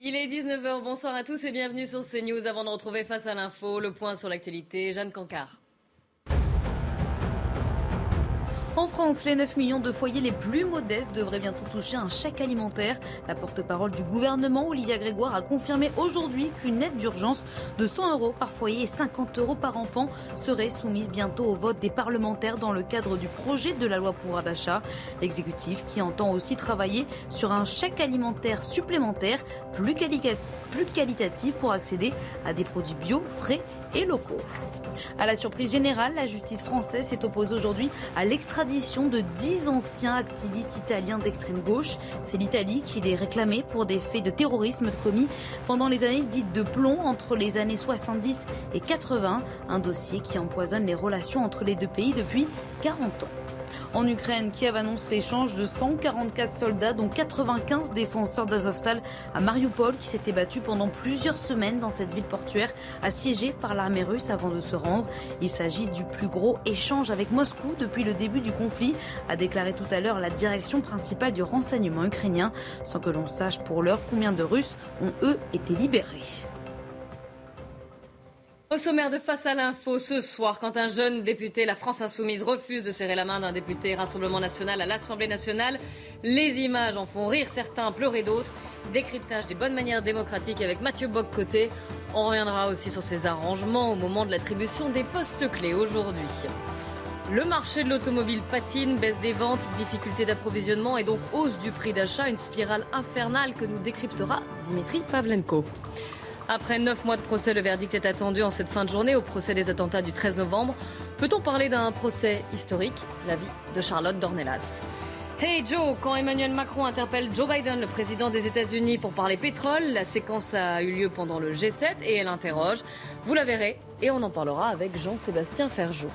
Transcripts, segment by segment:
Il est 19h, bonsoir à tous et bienvenue sur CNews. Avant de retrouver Face à l'info, le point sur l'actualité, Jeanne Cancard. En France, les 9 millions de foyers les plus modestes devraient bientôt toucher un chèque alimentaire. La porte-parole du gouvernement, Olivia Grégoire, a confirmé aujourd'hui qu'une aide d'urgence de 100 euros par foyer et 50 euros par enfant serait soumise bientôt au vote des parlementaires dans le cadre du projet de la loi pouvoir d'achat. L'exécutif qui entend aussi travailler sur un chèque alimentaire supplémentaire plus, plus qualitatif pour accéder à des produits bio, frais et locaux. À la surprise générale, la justice française s'est opposée aujourd'hui à l'extradition de 10 anciens activistes italiens d'extrême gauche. C'est l'Italie qui les réclamait pour des faits de terrorisme commis pendant les années dites de plomb entre les années 70 et 80, un dossier qui empoisonne les relations entre les deux pays depuis 40 ans. En Ukraine, Kiev annonce l'échange de 144 soldats, dont 95 défenseurs d'Azovstal à Mariupol, qui s'étaient battus pendant plusieurs semaines dans cette ville portuaire, assiégée par l'armée russe avant de se rendre. Il s'agit du plus gros échange avec Moscou depuis le début du conflit, a déclaré tout à l'heure la direction principale du renseignement ukrainien, sans que l'on sache pour l'heure combien de Russes ont eux été libérés. Au sommaire de Face à l'info ce soir, quand un jeune député, la France Insoumise, refuse de serrer la main d'un député Rassemblement National à l'Assemblée nationale, les images en font rire certains, pleurer d'autres. Décryptage des bonnes manières démocratiques avec Mathieu Bock-Côté. On reviendra aussi sur ces arrangements au moment de l'attribution des postes clés aujourd'hui. Le marché de l'automobile patine, baisse des ventes, difficulté d'approvisionnement et donc hausse du prix d'achat, une spirale infernale que nous décryptera Dimitri Pavlenko. Après neuf mois de procès, le verdict est attendu en cette fin de journée au procès des attentats du 13 novembre. Peut-on parler d'un procès historique? La vie de Charlotte Dornelas. Hey Joe, quand Emmanuel Macron interpelle Joe Biden, le président des États-Unis, pour parler pétrole, la séquence a eu lieu pendant le G7 et elle interroge. Vous la verrez et on en parlera avec Jean-Sébastien Ferjou.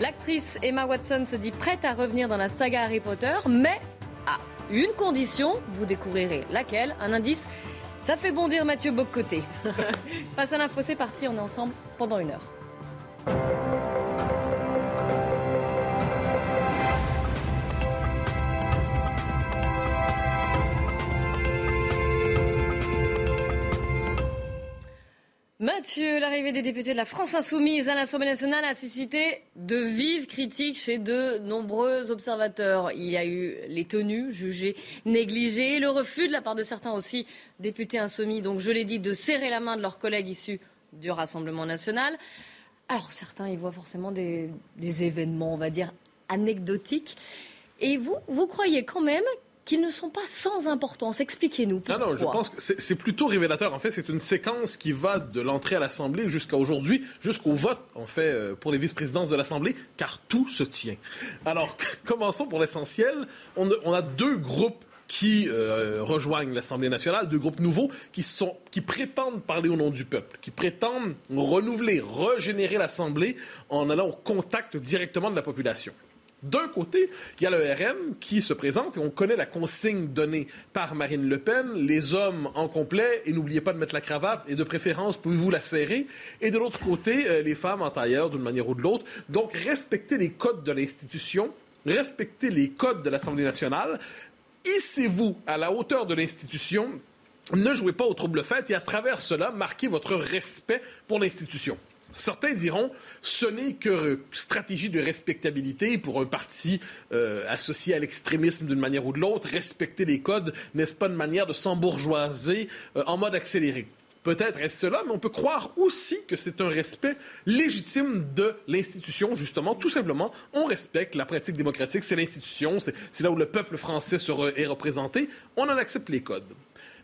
L'actrice Emma Watson se dit prête à revenir dans la saga Harry Potter, mais à une condition, vous découvrirez laquelle, un indice ça fait bondir Mathieu Boccoté. Face à l'info, c'est parti, on est ensemble pendant une heure. Mathieu, l'arrivée des députés de la France insoumise à l'Assemblée nationale a suscité de vives critiques chez de nombreux observateurs. Il y a eu les tenues jugées négligées, le refus de la part de certains aussi députés insoumis, donc je l'ai dit, de serrer la main de leurs collègues issus du Rassemblement national. Alors certains y voient forcément des, événements, on va dire, anecdotiques. Et vous, vous croyez quand même qu'ils ne sont pas sans importance. Expliquez-nous. Non, non, je pense que c'est plutôt révélateur. En fait, c'est une séquence qui va de l'entrée à l'Assemblée jusqu'à aujourd'hui, jusqu'au vote, en fait, euh, pour les vice-présidences de l'Assemblée, car tout se tient. Alors, commençons pour l'essentiel. On, a deux groupes qui euh, rejoignent l'Assemblée nationale, deux groupes nouveaux qui, sont, qui prétendent parler au nom du peuple, qui prétendent renouveler, régénérer l'Assemblée en allant au contact directement de la population. D'un côté, il y a le RM qui se présente et on connaît la consigne donnée par Marine Le Pen, les hommes en complet et n'oubliez pas de mettre la cravate et de préférence pouvez-vous la serrer? Et de l'autre côté, euh, les femmes en tailleur d'une manière ou de l'autre. Donc respectez les codes de l'institution, respectez les codes de l'Assemblée nationale, hissez-vous à la hauteur de l'institution, ne jouez pas au trouble fait et à travers cela, marquez votre respect pour l'institution. Certains diront ce n'est que stratégie de respectabilité pour un parti euh, associé à l'extrémisme d'une manière ou de l'autre. Respecter les codes, n'est-ce pas une manière de s'embourgeoiser euh, en mode accéléré? Peut-être est-ce cela, mais on peut croire aussi que c'est un respect légitime de l'institution, justement. Tout simplement, on respecte la pratique démocratique, c'est l'institution, c'est là où le peuple français est représenté. On en accepte les codes.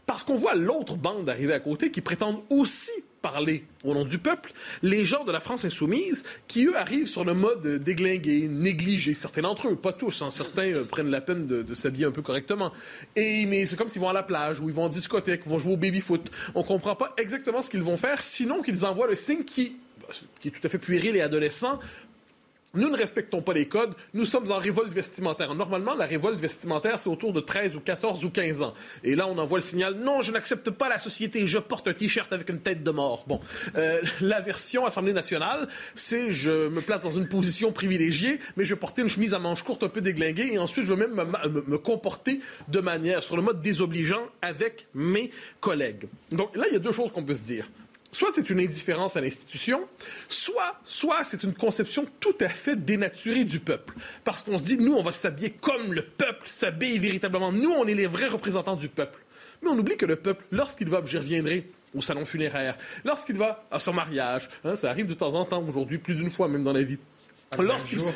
Parce qu'on voit l'autre bande arriver à côté qui prétendent aussi parler au nom du peuple, les gens de la France insoumise qui, eux, arrivent sur le mode déglingué, négligé. Certains d'entre eux, pas tous, hein, certains euh, prennent la peine de, s'habiller un peu correctement. Et, mais c'est comme s'ils vont à la plage, ou ils vont en discothèque, ou vont jouer au baby-foot. On comprend pas exactement ce qu'ils vont faire, sinon qu'ils envoient le signe qui qui est tout à fait puéril et adolescent, nous ne respectons pas les codes, nous sommes en révolte vestimentaire. Normalement, la révolte vestimentaire, c'est autour de 13 ou 14 ou 15 ans. Et là, on envoie le signal, non, je n'accepte pas la société, je porte un t-shirt avec une tête de mort. Bon, euh, la version Assemblée nationale, c'est je me place dans une position privilégiée, mais je vais porter une chemise à manches courtes un peu déglinguée et ensuite je vais même me, me comporter de manière, sur le mode désobligeant avec mes collègues. Donc là, il y a deux choses qu'on peut se dire soit c'est une indifférence à l'institution, soit, soit c'est une conception tout à fait dénaturée du peuple. Parce qu'on se dit, nous, on va s'habiller comme le peuple s'habille véritablement. Nous, on est les vrais représentants du peuple. Mais on oublie que le peuple, lorsqu'il va, j'y reviendrai, au salon funéraire, lorsqu'il va à son mariage, hein, ça arrive de temps en temps aujourd'hui, plus d'une fois même dans la vie, Lorsqu'il...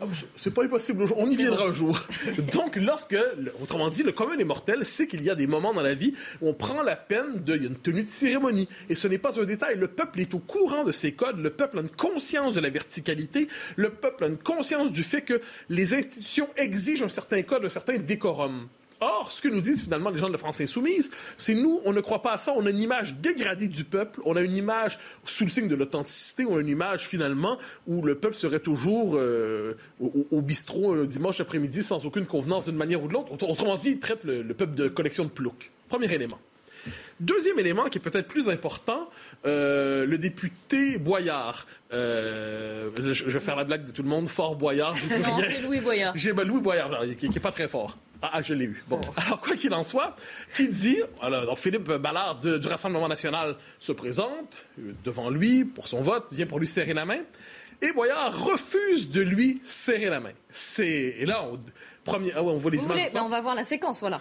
Ah, c'est pas impossible, on y viendra un jour. Donc, lorsque, autrement dit, le commun des mortels sait qu'il y a des moments dans la vie où on prend la peine de, il y a une tenue de cérémonie. Et ce n'est pas un détail. Le peuple est au courant de ces codes. Le peuple a une conscience de la verticalité. Le peuple a une conscience du fait que les institutions exigent un certain code, un certain décorum. Or, ce que nous disent finalement les gens de la France insoumise, c'est nous, on ne croit pas à ça. On a une image dégradée du peuple. On a une image sous le signe de l'authenticité. On a une image finalement où le peuple serait toujours euh, au, bistrot un dimanche après-midi sans aucune convenance d'une manière ou de l'autre. Autrement dit, il traite le, peuple de collection de ploucs. Premier élément. Deuxième élément qui est peut-être plus important, euh, le député Boyard. Euh, je, vais faire la blague de tout le monde, fort Boyard. non, c'est Louis Boyard. J'ai Louis Boyard, qui, n'est pas très fort. Ah, ah, je l'ai eu. Bon. Alors, quoi qu'il en soit, qui dit, alors, Philippe Ballard du Rassemblement national se présente euh, devant lui pour son vote, vient pour lui serrer la main. Et Boyard refuse de lui serrer la main. C'est et là on premier ah ouais, on voit les images. Ben, on va voir la séquence, voilà.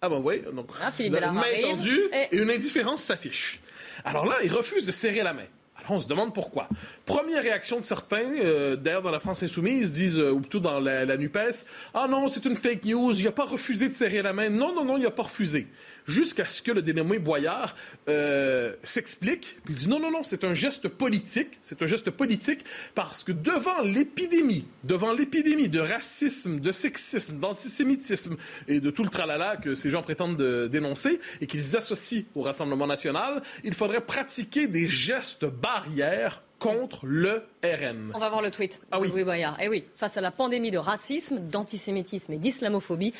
Ah ben oui, donc ah, Philippe main tendue et... une indifférence s'affiche. Alors là, il refuse de serrer la main. On se demande pourquoi. Première réaction de certains, euh, d'ailleurs dans la France insoumise, disent, euh, ou plutôt dans la, la NUPES, ah non, c'est une fake news, il n'a pas refusé de serrer la main. Non, non, non, il n'a pas refusé jusqu'à ce que le dénommé Boyard euh, s'explique. il dit non, non, non, c'est un geste politique. C'est un geste politique parce que devant l'épidémie, devant l'épidémie de racisme, de sexisme, d'antisémitisme et de tout le tralala que ces gens prétendent dénoncer et qu'ils associent au Rassemblement national, il faudrait pratiquer des gestes barrières contre le RN. On va voir le tweet. Ah oui. oui, Boyard. Eh oui, face à la pandémie de racisme, d'antisémitisme et d'islamophobie,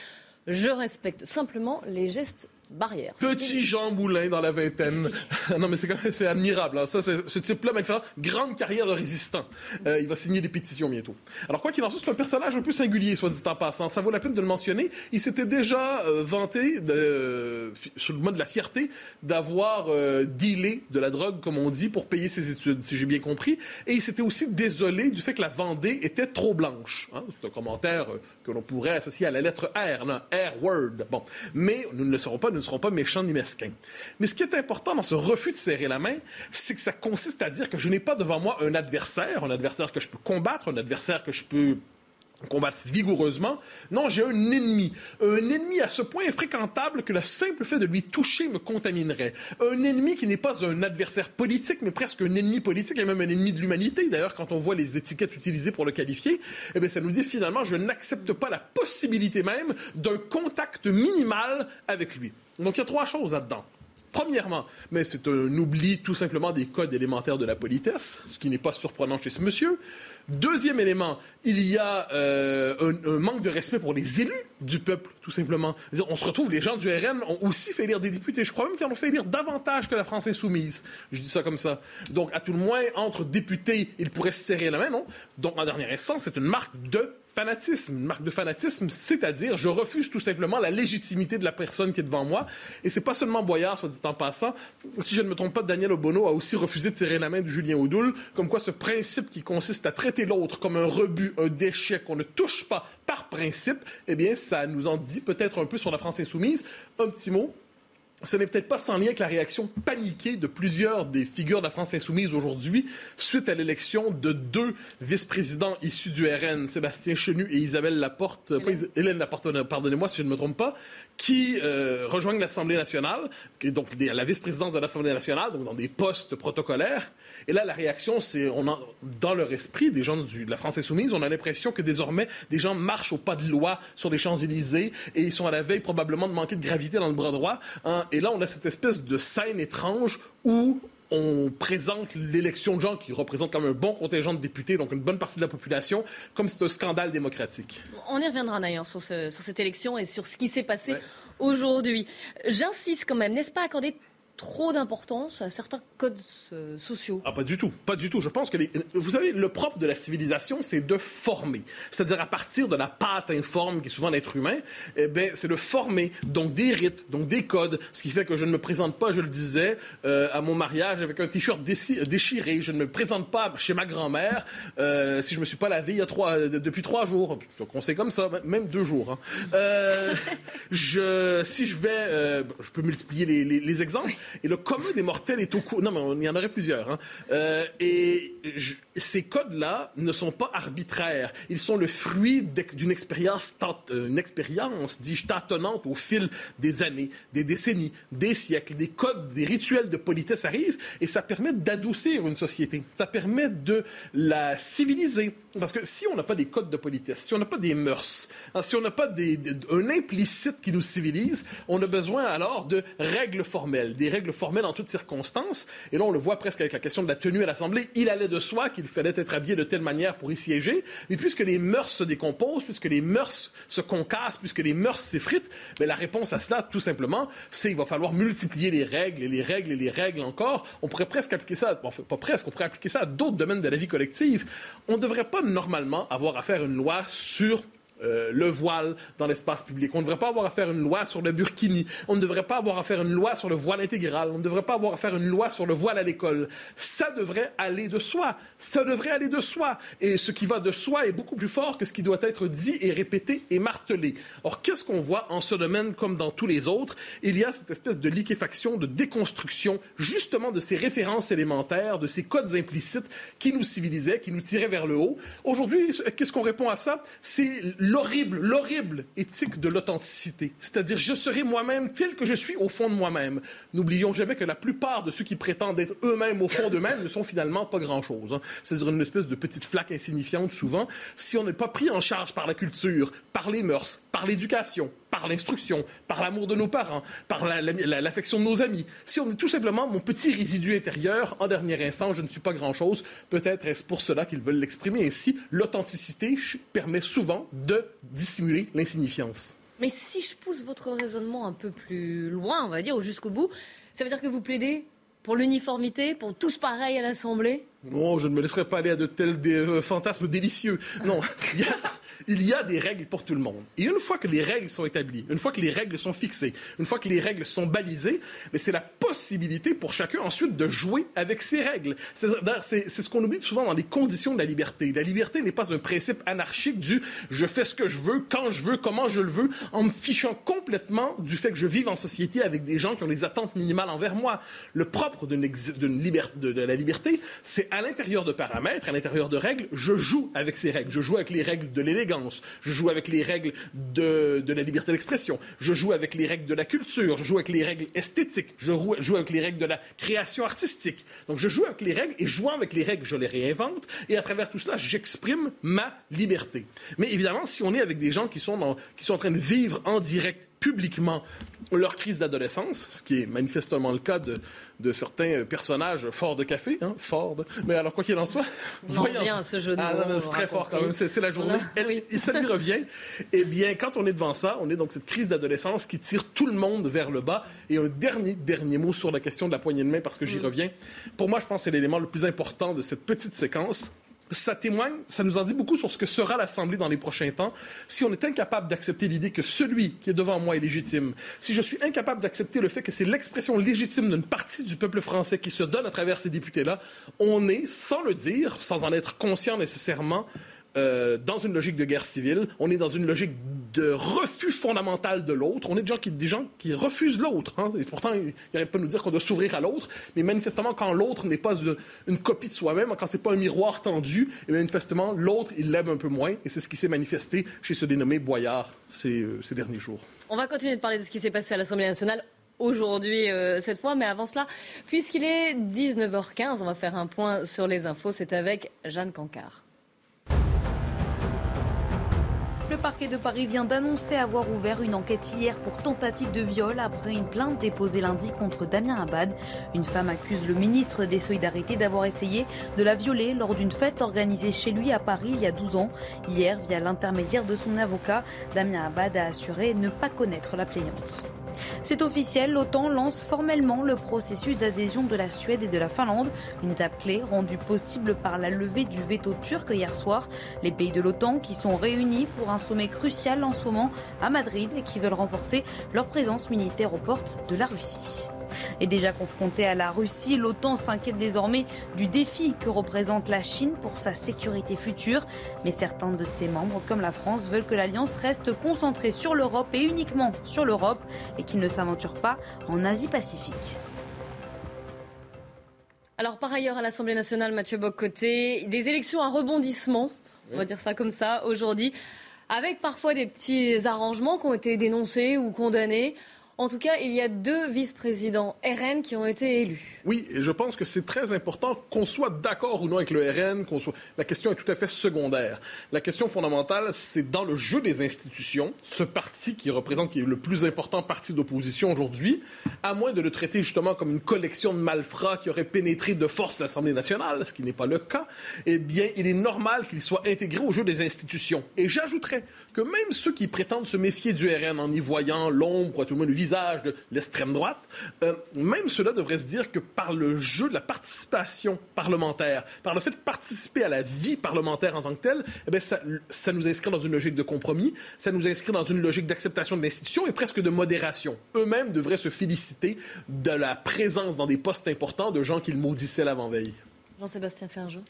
je respecte simplement les gestes barrière. Petit Jean Moulin dans la vingtaine. non, mais c'est admirable. Hein. Ça, ce type-là, maintenant, grande carrière de résistant. Euh, il va signer des pétitions bientôt. Alors, quoi qu'il en soit, c'est un personnage un peu singulier, soit dit en passant. Ça vaut la peine de le mentionner. Il s'était déjà euh, vanté, de, sur le mode de la fierté, d'avoir euh, dealé de la drogue, comme on dit, pour payer ses études, si j'ai bien compris. Et il s'était aussi désolé du fait que la Vendée était trop blanche. Hein. C'est un commentaire que l'on pourrait associer à la lettre R, non, R-word. Bon. Mais nous ne le serons pas ne seront pas méchants ni mesquins. Mais ce qui est important dans ce refus de serrer la main, c'est que ça consiste à dire que je n'ai pas devant moi un adversaire, un adversaire que je peux combattre, un adversaire que je peux combattre vigoureusement. Non, j'ai un ennemi. Un ennemi à ce point infréquentable que le simple fait de lui toucher me contaminerait. Un ennemi qui n'est pas un adversaire politique, mais presque un ennemi politique et même un ennemi de l'humanité. D'ailleurs, quand on voit les étiquettes utilisées pour le qualifier, eh bien, ça nous dit finalement, je n'accepte pas la possibilité même d'un contact minimal avec lui. Donc, il y a trois choses là-dedans. Premièrement, mais c'est un oubli tout simplement des codes élémentaires de la politesse, ce qui n'est pas surprenant chez ce monsieur. Deuxième élément, il y a euh, un, manque de respect pour les élus du peuple, tout simplement. On se retrouve, les gens du RN ont aussi fait élire des députés. Je crois même qu'ils en ont fait élire davantage que la France insoumise. Je dis ça comme ça. Donc, à tout le moins, entre députés, ils pourraient se serrer la main, non? Donc, en dernière instance, c'est une marque de fanatisme, une marque de fanatisme, c'est-à-dire je refuse tout simplement la légitimité de la personne qui est devant moi. Et c'est pas seulement Boyard, soit dit en passant. Si je ne me trompe pas, Daniel Obono a aussi refusé de serrer la main de Julien Audoul, comme quoi ce principe qui consiste à traiter l'autre comme un rebut, un déchet qu'on ne touche pas par principe, eh bien, ça nous en dit peut-être un peu sur la France insoumise. Un petit mot ce n'est peut-être pas sans lien avec la réaction paniquée de plusieurs des figures de la France insoumise aujourd'hui suite à l'élection de deux vice-présidents issus du RN, Sébastien Chenu et Isabelle Laporte, Hélène, Laporte, pardonnez-moi si je ne me trompe pas, qui euh, rejoignent l'Assemblée nationale, qui est donc la vice-présidence de l'Assemblée nationale, donc dans des postes protocolaires. Et là, la réaction, c'est, on dans leur esprit, des gens de la France insoumise, on a l'impression que désormais, des gens marchent au pas de loi sur les Champs-Élysées et ils sont à la veille probablement de manquer de gravité dans le bras droit. Hein. Et là, on a cette espèce de scène étrange où on présente l'élection de gens qui représentent comme un bon contingent de députés, donc une bonne partie de la population, comme c'est un scandale démocratique. On y reviendra d'ailleurs sur, cette élection et sur ce qui s'est passé aujourd'hui. J'insiste quand même, n'est-ce pas accorder trop d'importance à certains codes euh, sociaux Ah, pas du tout. Pas du tout. Je pense que, vous savez, le propre de la civilisation, c'est de former. C'est-à-dire à partir de la pâte informe qui est souvent l'être humain, eh ben, c'est de former. Donc des rites, donc des codes. Ce qui fait que je ne me présente pas, je le disais, euh, à mon mariage avec un t-shirt déchiré. Je ne me présente pas chez ma grand-mère euh, si je me suis pas lavé il y a trois, depuis trois jours. Donc on sait comme ça, même deux jours. Hein. je, si je vais, je peux multiplier les, les exemples. Et le commun des mortels est au courant. Non, mais il y en aurait plusieurs. Hein. Euh, et ces codes-là ne sont pas arbitraires. Ils sont le fruit d'une expérience, euh, expérience, dis-je, tâtonnante au fil des années, des décennies, des siècles. Des codes, des rituels de politesse arrivent et ça permet d'adoucir une société. Ça permet de la civiliser. Parce que si on n'a pas des codes de politesse, si on n'a pas des mœurs, hein, si on n'a pas des, un implicite qui nous civilise, on a besoin alors de règles formelles, des règles formelles en toutes circonstances. Et là, on le voit presque avec la question de la tenue à l'Assemblée. Il allait de soi qu'il fallait être habillé de telle manière pour y siéger. Mais puisque les mœurs se décomposent, puisque les mœurs se concassent, puisque les mœurs s'effritent, mais ben, la réponse à cela, tout simplement, c'est qu'il va falloir multiplier les règles et les règles et les règles encore. On pourrait presque appliquer ça, enfin, pas presque, on pourrait appliquer ça à d'autres domaines de la vie collective. On ne devrait pas normalement avoir à faire une loi sur euh, le voile dans l'espace public. On ne devrait pas avoir à faire une loi sur le burkini. On ne devrait pas avoir à faire une loi sur le voile intégral. On ne devrait pas avoir à faire une loi sur le voile à l'école. Ça devrait aller de soi. Ça devrait aller de soi. Et ce qui va de soi est beaucoup plus fort que ce qui doit être dit et répété et martelé. Or, qu'est-ce qu'on voit en ce domaine comme dans tous les autres? Il y a cette espèce de liquéfaction, de déconstruction, justement de ces références élémentaires, de ces codes implicites qui nous civilisaient, qui nous tiraient vers le haut. Aujourd'hui, qu'est-ce qu'on répond à ça? C'est l'horrible, l'horrible éthique de l'authenticité. C'est-à-dire, je serai moi-même tel que je suis au fond de moi-même. N'oublions jamais que la plupart de ceux qui prétendent être eux-mêmes au fond d'eux-mêmes ne sont finalement pas grand-chose. Hein. C'est-à-dire une espèce de petite flaque insignifiante souvent. Si on n'est pas pris en charge par la culture, par les mœurs, par l'éducation, par l'instruction, par l'amour de nos parents, par l'affection de nos amis. Si on est tout simplement mon petit résidu intérieur, en dernier instant, je ne suis pas grand-chose, peut-être est-ce pour cela qu'ils veulent l'exprimer ainsi. L'authenticité permet souvent de dissimuler l'insignifiance. Mais si je pousse votre raisonnement un peu plus loin, on va dire, ou jusqu'au bout, ça veut dire que vous plaidez pour l'uniformité, pour tous pareils à l'Assemblée? Non, je ne me laisserai pas aller à de tels euh, fantasmes délicieux. Non, il y a il y a des règles pour tout le monde. Et une fois que les règles sont établies, une fois que les règles sont fixées, une fois que les règles sont balisées, c'est la possibilité pour chacun ensuite de jouer avec ces règles. C'est ce qu'on oublie souvent dans les conditions de la liberté. La liberté n'est pas un principe anarchique du je fais ce que je veux, quand je veux, comment je le veux, en me fichant complètement du fait que je vive en société avec des gens qui ont des attentes minimales envers moi. Le propre d'une de, de la liberté, c'est à l'intérieur de paramètres, à l'intérieur de règles, je joue avec ces règles. Je joue avec les règles de l'élégance je joue avec les règles de, la liberté d'expression, je joue avec les règles de la culture, je joue avec les règles esthétiques, je joue avec les règles de la création artistique. Donc je joue avec les règles et jouant avec les règles, je les réinvente et à travers tout cela, j'exprime ma liberté. Mais évidemment, si on est avec des gens qui sont, qui sont en train de vivre en direct publiquement leur crise d'adolescence, ce qui est manifestement le cas de, de certains personnages forts de café, hein, Ford. Mais alors, quoi qu'il en soit, voyons. Bien, ce jeu de ah, c'est très fort quand même, c'est la journée. Et ça lui revient. Eh bien, quand on est devant ça, on est donc cette crise d'adolescence qui tire tout le monde vers le bas. Et un dernier, dernier mot sur la question de la poignée de main, parce que j'y mm. reviens. Pour moi, je pense que c'est l'élément le plus important de cette petite séquence ça témoigne, ça nous en dit beaucoup sur ce que sera l'Assemblée dans les prochains temps. Si on est incapable d'accepter l'idée que celui qui est devant moi est légitime, si je suis incapable d'accepter le fait que c'est l'expression légitime d'une partie du peuple français qui se donne à travers ces députés-là, on est, sans le dire, sans en être conscient nécessairement, euh, dans une logique de guerre civile, on est dans une logique de refus fondamental de l'autre. On est des gens qui, des gens qui refusent l'autre. Hein. Et pourtant, il n'arrête pas nous dire qu'on doit s'ouvrir à l'autre. Mais manifestement, quand l'autre n'est pas une, copie de soi-même, quand c'est pas un miroir tendu, manifestement, l'autre, il l'aime un peu moins. Et c'est ce qui s'est manifesté chez ce dénommé Boyard ces, euh, derniers jours. On va continuer de parler de ce qui s'est passé à l'Assemblée nationale aujourd'hui euh, cette fois. Mais avant cela, puisqu'il est 19h15, on va faire un point sur les infos. C'est avec Jeanne Cancard. Le parquet de Paris vient d'annoncer avoir ouvert une enquête hier pour tentative de viol après une plainte déposée lundi contre Damien Abad. Une femme accuse le ministre des Solidarités d'avoir essayé de la violer lors d'une fête organisée chez lui à Paris il y a 12 ans. Hier, via l'intermédiaire de son avocat, Damien Abad a assuré ne pas connaître la plaignante. C'est officiel, l'OTAN lance formellement le processus d'adhésion de la Suède et de la Finlande, une étape clé rendue possible par la levée du veto turc hier soir. Les pays de l'OTAN qui sont réunis pour un sommet crucial en ce moment à Madrid et qui veulent renforcer leur présence militaire aux portes de la Russie. Et déjà confrontée à la Russie, l'OTAN s'inquiète désormais du défi que représente la Chine pour sa sécurité future. Mais certains de ses membres, comme la France, veulent que l'Alliance reste concentrée sur l'Europe et uniquement sur l'Europe et qu'il ne s'aventure pas en Asie-Pacifique. Alors par ailleurs, à l'Assemblée nationale, Mathieu Boccoté, des élections à rebondissement, on va dire ça comme ça, aujourd'hui, avec parfois des petits arrangements qui ont été dénoncés ou condamnés. En tout cas, il y a deux vice-présidents RN qui ont été élus. Oui, et je pense que c'est très important qu'on soit d'accord ou non avec le RN. Soit... La question est tout à fait secondaire. La question fondamentale, c'est dans le jeu des institutions, ce parti qui représente, qui est le plus important parti d'opposition aujourd'hui, à moins de le traiter justement comme une collection de malfrats qui aurait pénétré de force l'Assemblée nationale, ce qui n'est pas le cas, eh bien, il est normal qu'il soit intégré au jeu des institutions. Et j'ajouterais que même ceux qui prétendent se méfier du RN en y voyant l'ombre, tout le monde le visage de l'extrême droite, euh, même cela devrait se dire que par le jeu de la participation parlementaire, par le fait de participer à la vie parlementaire en tant que telle, eh bien, ça, ça nous inscrit dans une logique de compromis, ça nous inscrit dans une logique d'acceptation de l'institution et presque de modération. Eux-mêmes devraient se féliciter de la présence dans des postes importants de gens qu'ils maudissaient l'avant-veille. Jean-Sébastien Ferjou.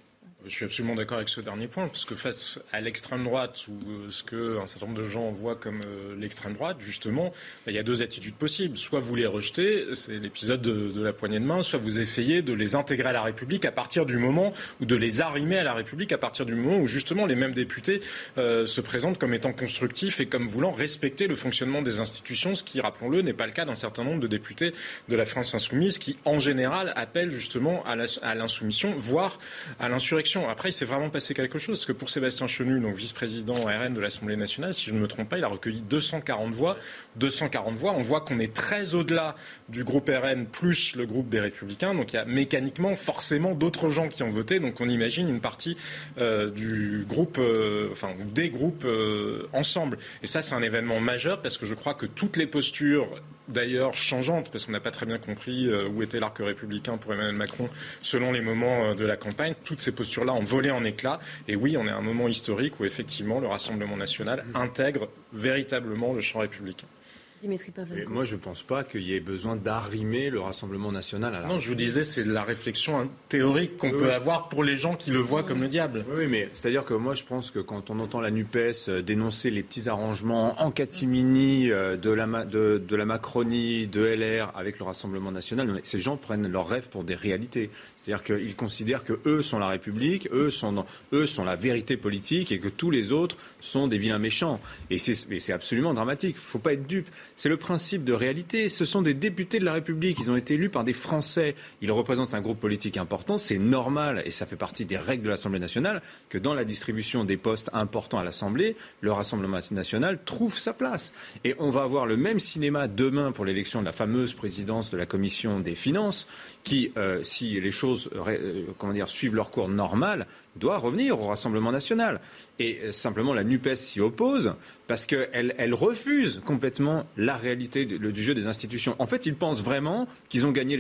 Je suis absolument d'accord avec ce dernier point, parce que face à l'extrême droite, ou euh, ce qu'un certain nombre de gens voient comme euh, l'extrême droite, justement, bah, il y a deux attitudes possibles. Soit vous les rejetez, c'est l'épisode de, la poignée de main, soit vous essayez de les intégrer à la République à partir du moment, ou de les arrimer à la République à partir du moment où, justement, les mêmes députés euh, se présentent comme étant constructifs et comme voulant respecter le fonctionnement des institutions, ce qui, rappelons-le, n'est pas le cas d'un certain nombre de députés de la France insoumise qui, en général, appellent justement à l'insoumission, voire à l'insurrection. Après, il s'est vraiment passé quelque chose. Parce que pour Sébastien Chenu, donc vice-président RN de l'Assemblée nationale, si je ne me trompe pas, il a recueilli 240 voix. 240 voix, on voit qu'on est très au-delà du groupe RN plus le groupe des Républicains. Donc il y a mécaniquement forcément d'autres gens qui ont voté. Donc on imagine une partie euh, du groupe, euh, enfin des groupes euh, ensemble. Et ça, c'est un événement majeur parce que je crois que toutes les postures d'ailleurs changeantes, parce qu'on n'a pas très bien compris où était l'arc républicain pour Emmanuel Macron selon les moments de la campagne. Toutes ces postures-là ont volé en éclats. Et oui, on est à un moment historique où effectivement le Rassemblement national intègre véritablement le champ républicain. Dimitri moi, je ne pense pas qu'il y ait besoin d'arrimer le Rassemblement national à la Non, je vous disais, c'est la réflexion théorique qu'on peut avoir pour les gens qui le voient comme le diable. Oui, mais c'est-à-dire que moi, je pense que quand on entend la NUPES euh, dénoncer les petits arrangements en catimini euh, de la, de, de la Macronie, de LR avec le Rassemblement national, ces gens prennent leurs rêves pour des réalités. C'est-à-dire qu'ils considèrent que eux sont la République, eux sont, eux sont la vérité politique et que tous les autres sont des vilains méchants. Et c'est absolument dramatique. Il ne faut pas être dupe. C'est le principe de réalité. Ce sont des députés de la République. Ils ont été élus par des Français. Ils représentent un groupe politique important. C'est normal, et ça fait partie des règles de l'Assemblée nationale, que dans la distribution des postes importants à l'Assemblée, le Rassemblement national trouve sa place. Et on va avoir le même cinéma demain pour l'élection de la fameuse présidence de la Commission des finances, qui, euh, si les choses euh, suivent leur cours normal, doit revenir au Rassemblement national. Et euh, simplement, la NUPES s'y oppose parce qu'elle elle refuse complètement la réalité du, jeu des institutions. En fait, ils pensent vraiment qu'ils ont gagné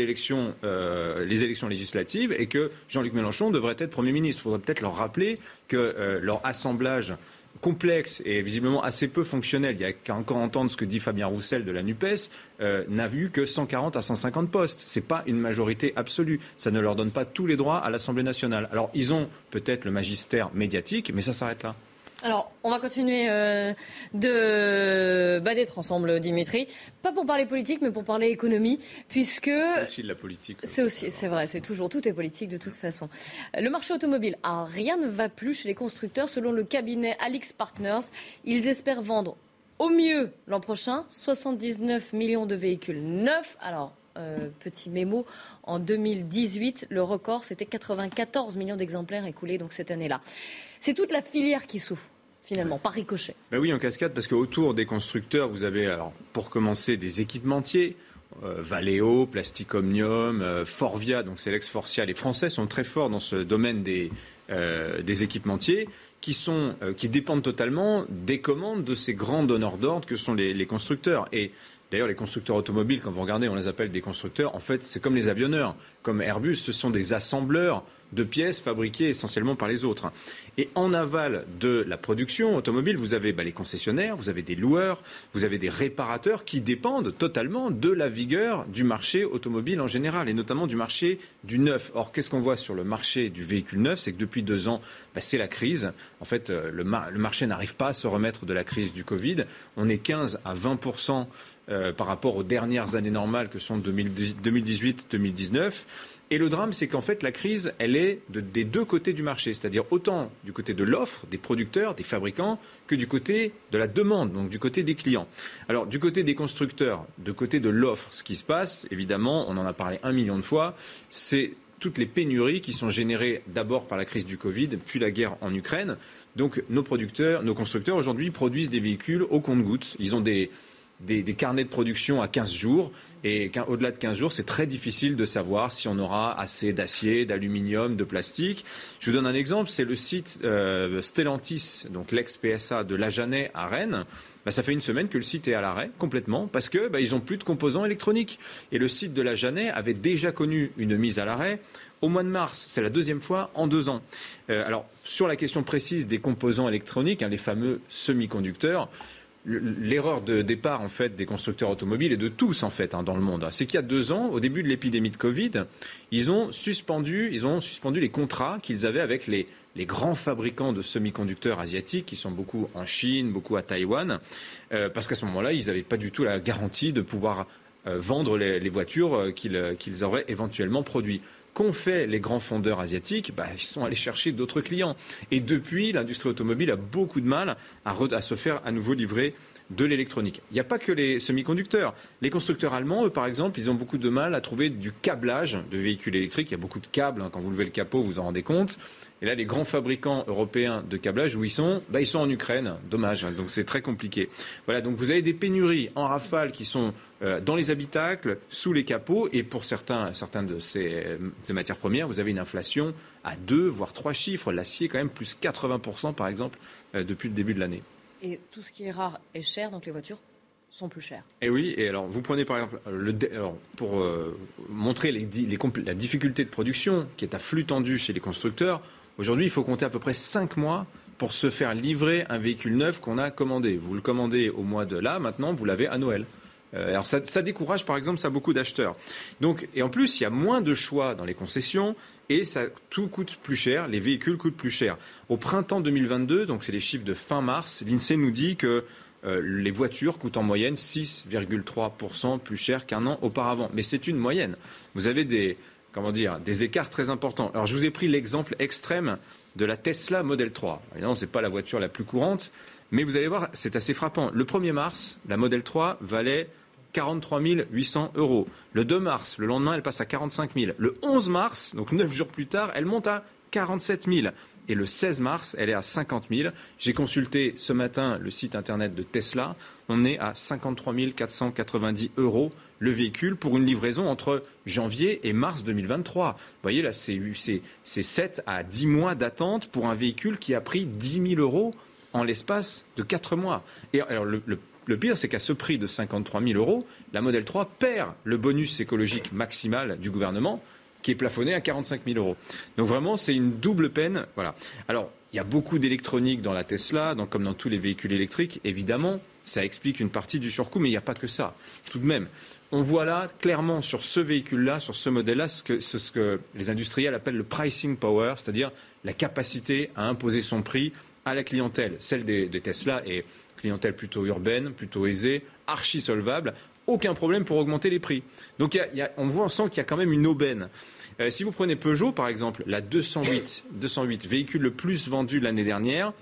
euh, les élections législatives et que Jean-Luc Mélenchon devrait être Premier ministre. Il faudrait peut-être leur rappeler que leur assemblage complexe et visiblement assez peu fonctionnel, il y a qu'à encore entendre ce que dit Fabien Roussel de la NUPES, euh, n'a vu que 140 à 150 postes. Ce n'est pas une majorité absolue. Ça ne leur donne pas tous les droits à l'Assemblée nationale. Alors, ils ont peut-être le magistère médiatique, mais ça s'arrête là. Alors, on va continuer euh, de bah, d'être ensemble, Dimitri. Pas pour parler politique, mais pour parler économie, puisque c'est aussi de la politique. C'est aussi, c'est vrai, c'est toujours tout est politique de toute façon. Le marché automobile, ah, rien ne va plus chez les constructeurs, selon le cabinet Alix Partners. Ils espèrent vendre au mieux l'an prochain 79 millions de véhicules neufs. Alors. Euh, petit mémo, en 2018, le record, c'était 94 millions d'exemplaires écoulés donc cette année-là. C'est toute la filière qui souffre finalement, par ricochet. Ben oui, en cascade, parce qu'autour des constructeurs, vous avez, pour commencer, des équipementiers. Euh, Valeo, Plastic Omnium, euh, Forvia, donc c'est l'ex-Forcia. Les Français sont très forts dans ce domaine des, euh, équipementiers qui dépendent totalement des commandes de ces grands donneurs d'ordre que sont les, les constructeurs. Et D'ailleurs, les constructeurs automobiles, quand vous regardez, on les appelle des constructeurs. En fait, c'est comme les avionneurs, comme Airbus, ce sont des assembleurs de pièces fabriquées essentiellement par les autres. Et en aval de la production automobile, vous avez bah, les concessionnaires, vous avez des loueurs, vous avez des réparateurs qui dépendent totalement de la vigueur du marché automobile en général, et notamment du marché du neuf. Or, qu'est-ce qu'on voit sur le marché du véhicule neuf? C'est que depuis deux ans, bah, c'est la crise. En fait, euh, le, marché n'arrive pas à se remettre de la crise du Covid. On est 15 à 20 euh, par rapport aux dernières années normales que sont 2018-2019. Et le drame, c'est qu'en fait, la crise, elle est des deux côtés du marché, c'est-à-dire autant du côté de l'offre, des producteurs, des fabricants, que du côté de la demande, donc du côté des clients. Alors, du côté des constructeurs, du côté de l'offre, ce qui se passe, évidemment, on en a parlé un million de fois, c'est toutes les pénuries qui sont générées d'abord par la crise du Covid, puis la guerre en Ukraine. Donc, nos producteurs, nos constructeurs, aujourd'hui, produisent des véhicules au compte-gouttes. Ils ont des des, carnets de production à 15 jours. Et au-delà de 15 jours, c'est très difficile de savoir si on aura assez d'acier, d'aluminium, de plastique. Je vous donne un exemple, c'est le site euh, Stellantis, donc l'ex-PSA de La Janet à Rennes. Bah, ça fait une semaine que le site est à l'arrêt complètement parce que bah, ils n'ont plus de composants électroniques. Et le site de La Janet avait déjà connu une mise à l'arrêt au mois de mars. C'est la deuxième fois en deux ans. Euh, alors, sur la question précise des composants électroniques, hein, les fameux semi-conducteurs, l'erreur de départ en fait des constructeurs automobiles et de tous en fait hein, dans le monde, c'est qu'il y a deux ans, au début de l'épidémie de Covid, ils ont suspendu, ils ont suspendu les contrats qu'ils avaient avec les, grands fabricants de semi-conducteurs asiatiques qui sont beaucoup en Chine, beaucoup à Taïwan, euh, parce qu'à ce moment-là, ils n'avaient pas du tout la garantie de pouvoir euh, vendre les, voitures euh, qu'ils auraient éventuellement produites qu'ont fait les grands fondeurs asiatiques bah, Ils sont allés chercher d'autres clients. Et depuis, l'industrie automobile a beaucoup de mal à, se faire à nouveau livrer de l'électronique. Il n'y a pas que les semi-conducteurs. Les constructeurs allemands, eux, par exemple, ils ont beaucoup de mal à trouver du câblage de véhicules électriques. Il y a beaucoup de câbles. Hein. Quand vous levez le capot, vous en rendez compte. Et là, les grands fabricants européens de câblage, où ils sont bah, Ils sont en Ukraine. Dommage. Hein. Donc c'est très compliqué. Voilà. Donc vous avez des pénuries en rafale qui sont euh, dans les habitacles, sous les capots. Et pour certains, certaines de ces, ces, matières premières, vous avez une inflation à deux, voire trois chiffres. L'acier, quand même, plus 80%, par exemple, euh, depuis le début de l'année. Et tout ce qui est rare est cher, donc les voitures sont plus chères. Et oui, et alors vous prenez par exemple, le, alors, pour euh, montrer la difficulté de production qui est à flux tendu chez les constructeurs, aujourd'hui il faut compter à peu près 5 mois pour se faire livrer un véhicule neuf qu'on a commandé. Vous le commandez au mois de là, maintenant vous l'avez à Noël. Euh, alors ça, décourage par exemple ça beaucoup d'acheteurs. Donc et en plus il y a moins de choix dans les concessions et ça tout coûte plus cher, les véhicules coûtent plus cher. Au printemps 2022, donc c'est les chiffres de fin mars, l'Insee nous dit que euh, les voitures coûtent en moyenne 6,3% plus cher qu'un an auparavant. Mais c'est une moyenne. Vous avez des comment dire des écarts très importants. Alors je vous ai pris l'exemple extrême de la Tesla Model 3. Évidemment, ce n'est pas la voiture la plus courante, mais vous allez voir, c'est assez frappant. Le 1er mars, la Model 3 valait 43 800 euros. Le 2 mars, le lendemain, elle passe à 45 000. Le 11 mars, donc 9 jours plus tard, elle monte à 47 000. Et le 16 mars, elle est à 50 000. J'ai consulté ce matin le site internet de Tesla. On est à 53 490 euros le véhicule pour une livraison entre janvier et mars 2023. Vous voyez là, c'est 7 à 10 mois d'attente pour un véhicule qui a pris 10 000 euros en l'espace de 4 mois. Et alors, le, pire, c'est qu'à ce prix de 53 000 euros, la Model 3 perd le bonus écologique maximal du gouvernement, qui est plafonné à 45 000 euros. Donc vraiment, c'est une double peine. Voilà. Alors, il y a beaucoup d'électronique dans la Tesla, comme dans tous les véhicules électriques, évidemment, ça explique une partie du surcoût, mais il n'y a pas que ça. Tout de même, on voit là clairement sur ce véhicule-là, sur ce modèle-là, ce que, ce que les industriels appellent le pricing power, c'est-à-dire la capacité à imposer son prix à la clientèle. Celle des, Tesla est clientèle plutôt urbaine, plutôt aisée, archi solvable, aucun problème pour augmenter les prix. Donc on voit, on sent qu'il y a quand même une aubaine. Euh, si vous prenez Peugeot, par exemple, la 208, 208 véhicule le plus vendu l'année dernière,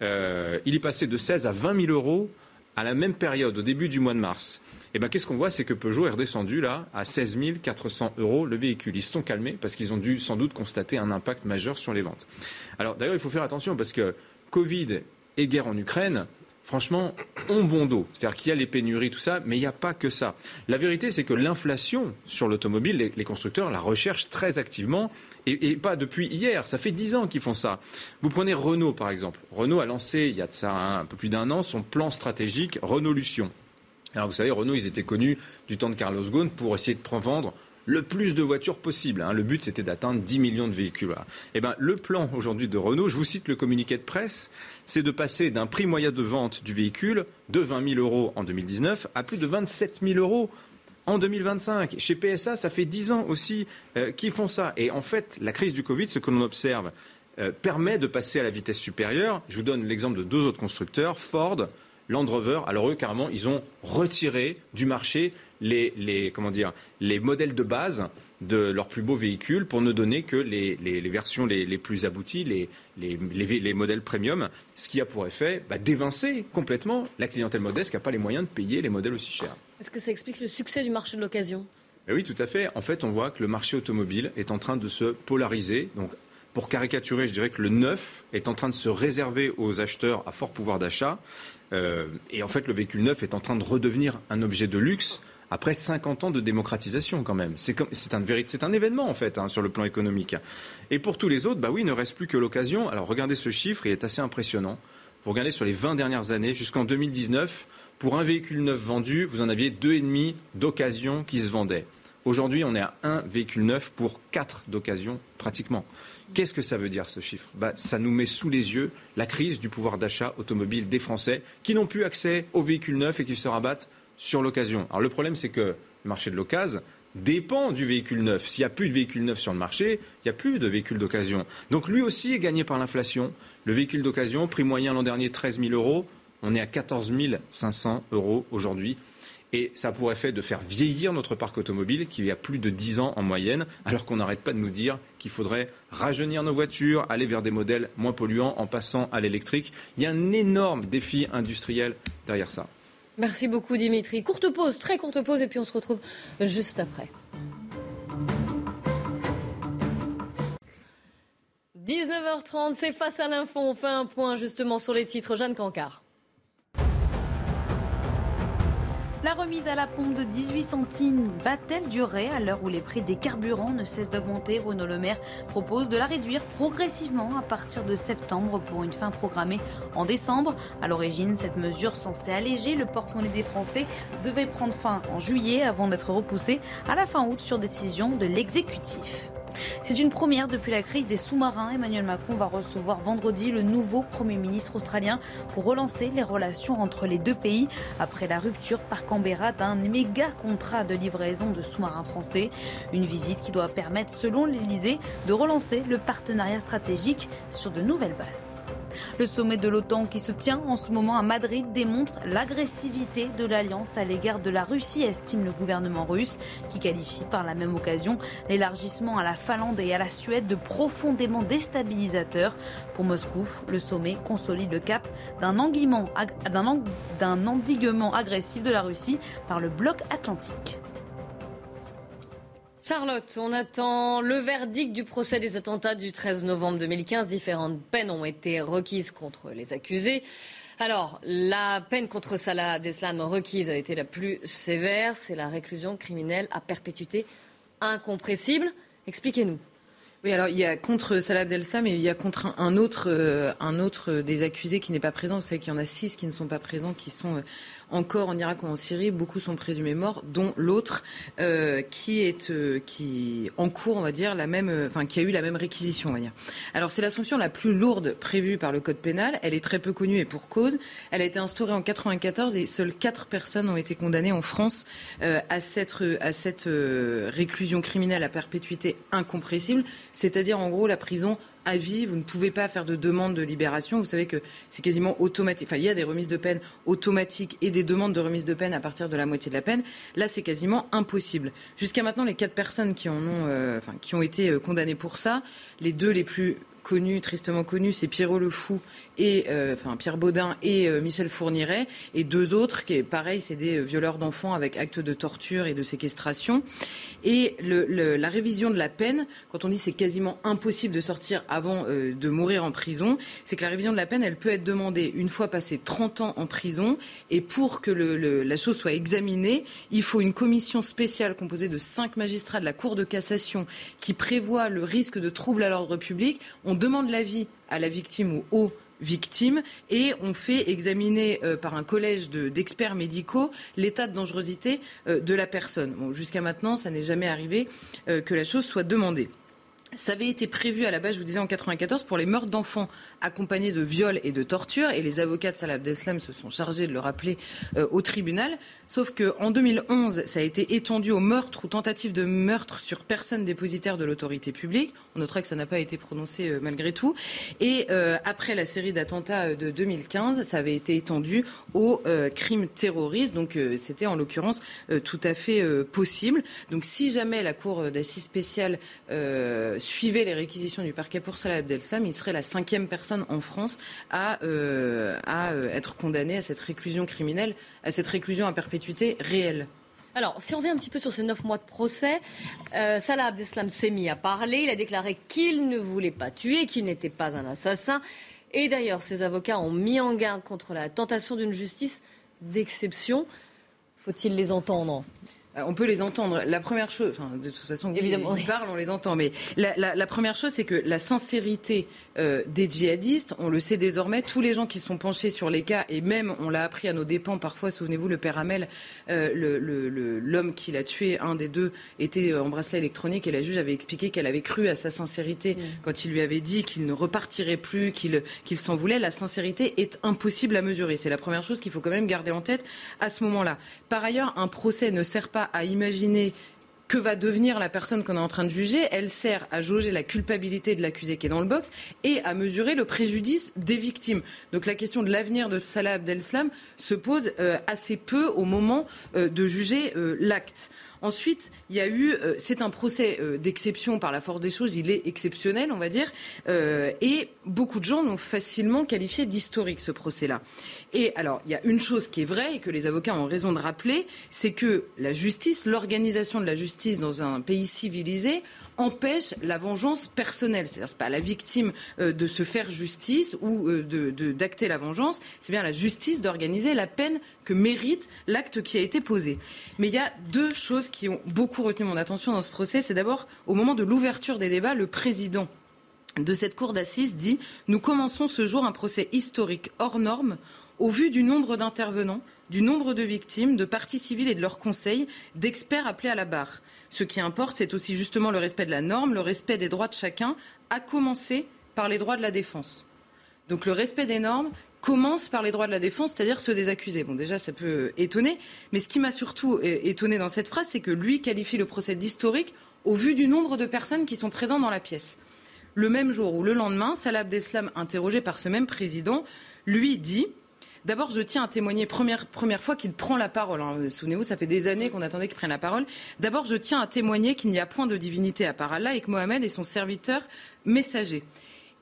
euh, il est passé de 16 à 20 000 euros à la même période, au début du mois de mars. Et eh bien, qu'est-ce qu'on voit? C'est que Peugeot est redescendu là à 16 400 euros le véhicule. Ils se sont calmés parce qu'ils ont dû sans doute constater un impact majeur sur les ventes. Alors d'ailleurs, il faut faire attention parce que Covid et guerre en Ukraine, franchement, ont bon dos. C'est-à-dire qu'il y a les pénuries, tout ça, mais il n'y a pas que ça. La vérité, c'est que l'inflation sur l'automobile, les, constructeurs la recherchent très activement, et, pas depuis hier. Ça fait dix ans qu'ils font ça. Vous prenez Renault, par exemple. Renault a lancé, il y a de un, peu plus d'un an, son plan stratégique Renault-Lution. Alors vous savez, Renault, ils étaient connus du temps de Carlos Ghosn pour essayer de vendre le plus de voitures possible. Hein. Le but, c'était d'atteindre 10 millions de véhicules. Eh ben, le plan aujourd'hui de Renault, je vous cite le communiqué de presse, c'est de passer d'un prix moyen de vente du véhicule de 20 000 euros en 2019 à plus de 27 000 euros en 2025. Chez PSA, ça fait 10 ans aussi euh, qu'ils font ça. Et en fait, la crise du Covid, ce que l'on observe, euh, permet de passer à la vitesse supérieure. Je vous donne l'exemple de deux autres constructeurs, Ford, Land Rover, alors eux, carrément, ils ont retiré du marché les, comment dire, les modèles de base de leurs plus beaux véhicules pour ne donner que les, versions les, plus abouties, les, modèles premium, ce qui a pour effet bah, d'évincer complètement la clientèle modeste qui n'a pas les moyens de payer les modèles aussi chers. Est-ce que ça explique le succès du marché de l'occasion? Eh oui, tout à fait. En fait, on voit que le marché automobile est en train de se polariser. Donc, pour caricaturer, je dirais que le neuf est en train de se réserver aux acheteurs à fort pouvoir d'achat. Euh, et en fait, le véhicule neuf est en train de redevenir un objet de luxe après 50 ans de démocratisation quand même. C'est un, événement en fait hein, sur le plan économique. Et pour tous les autres, bah oui, il ne reste plus que l'occasion. Alors regardez ce chiffre, il est assez impressionnant. Vous regardez sur les 20 dernières années, jusqu'en 2019, pour un véhicule neuf vendu, vous en aviez deux et demi d'occasion qui se vendaient. Aujourd'hui, on est à un véhicule neuf pour quatre d'occasion pratiquement. Qu'est-ce que ça veut dire ce chiffre? Bah, Ça nous met sous les yeux la crise du pouvoir d'achat automobile des Français qui n'ont plus accès aux véhicules neufs et qui se rabattent sur l'occasion. Alors le problème, c'est que le marché de l'occasion dépend du véhicule neuf. S'il n'y a plus de véhicule neuf sur le marché, il n'y a plus de véhicule d'occasion. Donc lui aussi est gagné par l'inflation. Le véhicule d'occasion, prix moyen l'an dernier 13 000 euros, on est à 14 500 euros aujourd'hui. Et ça pourrait faire de faire vieillir notre parc automobile qui a plus de 10 ans en moyenne, alors qu'on n'arrête pas de nous dire qu'il faudrait rajeunir nos voitures, aller vers des modèles moins polluants en passant à l'électrique. Il y a un énorme défi industriel derrière ça. Merci beaucoup Dimitri. Courte pause, très courte pause, et puis on se retrouve juste après. 19h30, c'est face à l'info. On fait un point justement sur les titres. Jeanne Cancard. La remise à la pompe de 18 centimes va-t-elle durer à l'heure où les prix des carburants ne cessent d'augmenter? Renaud Le Maire propose de la réduire progressivement à partir de septembre pour une fin programmée en décembre. À l'origine, cette mesure censée alléger le porte-monnaie des Français devait prendre fin en juillet avant d'être repoussée à la fin août sur décision de l'exécutif. C'est une première depuis la crise des sous-marins. Emmanuel Macron va recevoir vendredi le nouveau Premier ministre australien pour relancer les relations entre les deux pays après la rupture par Canberra d'un méga contrat de livraison de sous-marins français. Une visite qui doit permettre, selon l'Elysée, de relancer le partenariat stratégique sur de nouvelles bases. Le sommet de l'OTAN qui se tient en ce moment à Madrid démontre l'agressivité de l'alliance à l'égard de la Russie, estime le gouvernement russe, qui qualifie par la même occasion l'élargissement à la Finlande et à la Suède de profondément déstabilisateur. Pour Moscou, le sommet consolide le cap d'un endiguement agressif de la Russie par le bloc atlantique. Charlotte, on attend le verdict du procès des attentats du 13 novembre 2015. Différentes peines ont été requises contre les accusés. Alors, la peine contre Salah Deslam requise a été la plus sévère, c'est la réclusion criminelle à perpétuité incompressible. Expliquez-nous. Oui, alors il y a contre Salah Abdel-Sam et il y a contre un autre, euh, un autre des accusés qui n'est pas présent. Vous savez qu'il y en a six qui ne sont pas présents, qui sont euh, encore en Irak ou en Syrie, beaucoup sont présumés morts, dont l'autre qui est qui en cours, on va dire, la même, enfin qui a eu la même réquisition, on va dire. Alors c'est la sanction la plus lourde prévue par le code pénal. Elle est très peu connue et pour cause. Elle a été instaurée en 94 et seules quatre personnes ont été condamnées en France à cette réclusion criminelle à perpétuité incompressible, c'est-à-dire en gros la prison à vie, vous ne pouvez pas faire de demande de libération. Vous savez que c'est quasiment automatique. Enfin, il y a des remises de peine automatiques et des demandes de remise de peine à partir de la moitié de la peine. Là, c'est quasiment impossible. Jusqu'à maintenant, les quatre personnes qui, en ont, euh, enfin, qui ont été euh, condamnées pour ça, les deux les plus connus, tristement connus, c'est Pierrot le Fou et euh, enfin Pierre Baudin et euh, Michel Fourniret et deux autres qui pareil, c'est des euh, violeurs d'enfants avec actes de torture et de séquestration. Et la révision de la peine, quand on dit c'est quasiment impossible de sortir avant de mourir en prison, c'est que la révision de la peine, elle peut être demandée une fois passé 30 ans en prison. Et pour que la chose soit examinée, il faut une commission spéciale composée de cinq magistrats de la Cour de cassation qui prévoit le risque de trouble à l'ordre public. On demande l'avis à la victime ou au victimes et on fait examiner euh, par un collège d'experts médicaux l'état de dangerosité euh, de la personne. Jusqu'à maintenant, ça n'est jamais arrivé euh, que la chose soit demandée. Ça avait été prévu à la base, je vous disais, en 94 pour les meurtres d'enfants accompagnés de viols et de tortures. Et les avocats de Salah Abdeslam se sont chargés de le rappeler au tribunal. Sauf qu'en 2011, ça a été étendu aux meurtres ou tentatives de meurtre sur personne dépositaire de l'autorité publique. On notera que ça n'a pas été prononcé euh, malgré tout. Et euh, après la série d'attentats euh, de 2015, ça avait été étendu aux crimes terroristes. Donc c'était en l'occurrence tout à fait possible. Donc si jamais la Cour d'assises spéciale suivait les réquisitions du parquet pour Salah Abdeslam, il serait la cinquième personne en France à, à être condamnée à cette réclusion criminelle, à cette réclusion à perpétuité alors, si on revient un petit peu sur ces neuf mois de procès, euh, Salah Abdeslam s'est mis à parler. Il a déclaré qu'il ne voulait pas tuer, qu'il n'était pas un assassin. Et d'ailleurs, ses avocats ont mis en garde contre la tentation d'une justice d'exception. Faut-il les entendre? On peut les entendre. La première chose, enfin, de toute façon, Évidemment, ils parlent, on les entend. Mais la, première chose, c'est que la sincérité euh, des djihadistes, on le sait désormais, tous les gens qui sont penchés sur les cas, et même, on l'a appris à nos dépens parfois, souvenez-vous, le père Hamel, euh, l'homme qui l'a tué, un des deux, était en bracelet électronique, et la juge avait expliqué qu'elle avait cru à sa sincérité quand il lui avait dit qu'il ne repartirait plus, qu'il s'en voulait. La sincérité est impossible à mesurer. C'est la première chose qu'il faut quand même garder en tête à ce moment-là. Par ailleurs, un procès ne sert pas à imaginer que va devenir la personne qu'on est en train de juger, elle sert à jauger la culpabilité de l'accusé qui est dans le box et à mesurer le préjudice des victimes. Donc la question de l'avenir de Salah Abdeslam se pose euh, assez peu au moment euh, de juger euh, l'acte. Ensuite, il y a eu, c'est un procès d'exception par la force des choses, il est exceptionnel, on va dire, et beaucoup de gens l'ont facilement qualifié d'historique ce procès-là. Et alors, il y a une chose qui est vraie et que les avocats ont raison de rappeler, c'est que la justice, l'organisation de la justice dans un pays civilisé, empêche la vengeance personnelle. C'est-à-dire, c'est pas la victime de se faire justice ou de, d'acter la vengeance, c'est bien la justice d'organiser la peine que mérite l'acte qui a été posé. Mais il y a deux choses qui ont beaucoup retenu mon attention dans ce procès. C'est d'abord, au moment de l'ouverture des débats, le président de cette cour d'assises dit Nous commençons ce jour un procès historique hors norme au vu du nombre d'intervenants, du nombre de victimes, de parties civiles et de leurs conseils, d'experts appelés à la barre. Ce qui importe, c'est aussi justement le respect de la norme, le respect des droits de chacun, à commencer par les droits de la défense. Donc le respect des normes, commence par les droits de la défense, c'est-à-dire ceux des accusés. Bon, déjà, ça peut étonner, mais ce qui m'a surtout étonné dans cette phrase, c'est que lui qualifie le procès d'historique au vu du nombre de personnes qui sont présentes dans la pièce. Le même jour ou le lendemain, Salah Abdeslam, interrogé par ce même président, lui dit D'abord, je tiens à témoigner, première, première fois qu'il prend la parole. Hein. Souvenez-vous, ça fait des années qu'on attendait qu'il prenne la parole. D'abord, je tiens à témoigner qu'il n'y a point de divinité à part Allah et que Mohamed est son serviteur messager.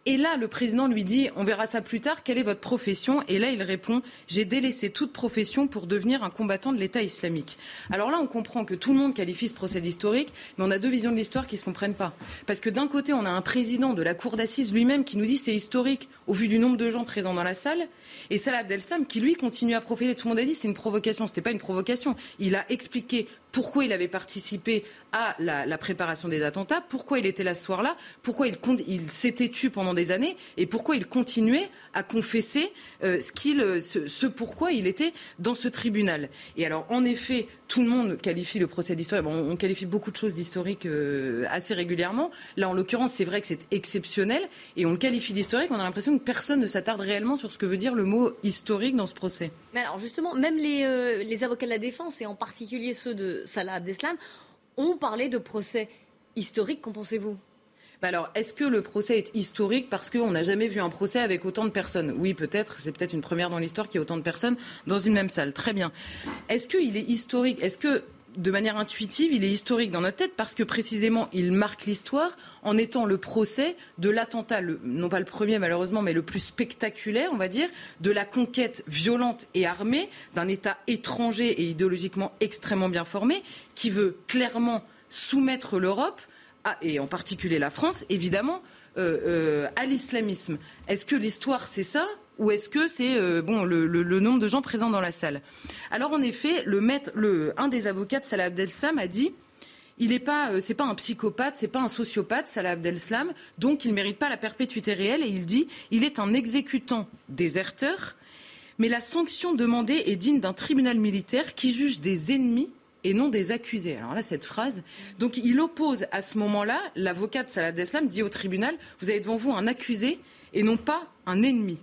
Et là, le président lui dit, on verra ça plus tard, quelle est votre profession? Et là, il répond, j'ai délaissé toute profession pour devenir un combattant de l'État islamique. Alors là, on comprend que tout le monde qualifie ce procès d'historique, mais on a deux visions de l'histoire qui ne se comprennent pas. Parce que d'un côté, on a un président de la Cour d'assises lui-même qui nous dit c'est historique au vu du nombre de gens présents dans la salle, et Salah Abdel qui lui continue à profiter. Tout le monde a dit c'est une provocation. Ce n'était pas une provocation. Il a expliqué pourquoi il avait participé à la, préparation des attentats, pourquoi il était là ce soir-là, pourquoi il, s'était tué pendant des années et pourquoi il continuait à confesser euh, ce, ce, pourquoi il était dans ce tribunal. Et alors, en effet, tout le monde qualifie le procès d'historique. On qualifie beaucoup de choses d'historique euh, assez régulièrement. Là, en l'occurrence, c'est vrai que c'est exceptionnel et on le qualifie d'historique. On a l'impression que personne ne s'attarde réellement sur ce que veut dire le mot historique dans ce procès. Mais alors, justement, même les, euh, les avocats de la défense et en particulier ceux de Salah Abdeslam ont parlé de procès historique. Qu'en pensez-vous? Bah alors, est-ce que le procès est historique parce qu'on n'a jamais vu un procès avec autant de personnes? Oui, peut-être. C'est peut-être une première dans l'histoire qu'il y ait autant de personnes dans une même salle. Très bien. Est-ce qu'il est historique? Est-ce que de manière intuitive, il est historique dans notre tête parce que précisément, il marque l'histoire en étant le procès de l'attentat, non pas le premier malheureusement, mais le plus spectaculaire, on va dire, de la conquête violente et armée d'un État étranger et idéologiquement extrêmement bien formé qui veut clairement soumettre l'Europe et en particulier la France, évidemment, euh, euh, à l'islamisme. Est-ce que l'histoire, c'est ça ou est-ce que c'est euh, bon le, nombre de gens présents dans la salle? Alors en effet, le maître, le, un des avocats de Salah Abdel-Sam a dit il n'est pas, c'est pas un psychopathe, c'est pas un sociopathe, Salah Abdel-Slam, donc il mérite pas la perpétuité réelle. Et il dit, il est un exécutant déserteur, mais la sanction demandée est digne d'un tribunal militaire qui juge des ennemis et non des accusés. Alors là, cette phrase. Donc il oppose à ce moment-là, l'avocat de Salah Abdeslam dit au tribunal, vous avez devant vous un accusé et non pas un ennemi.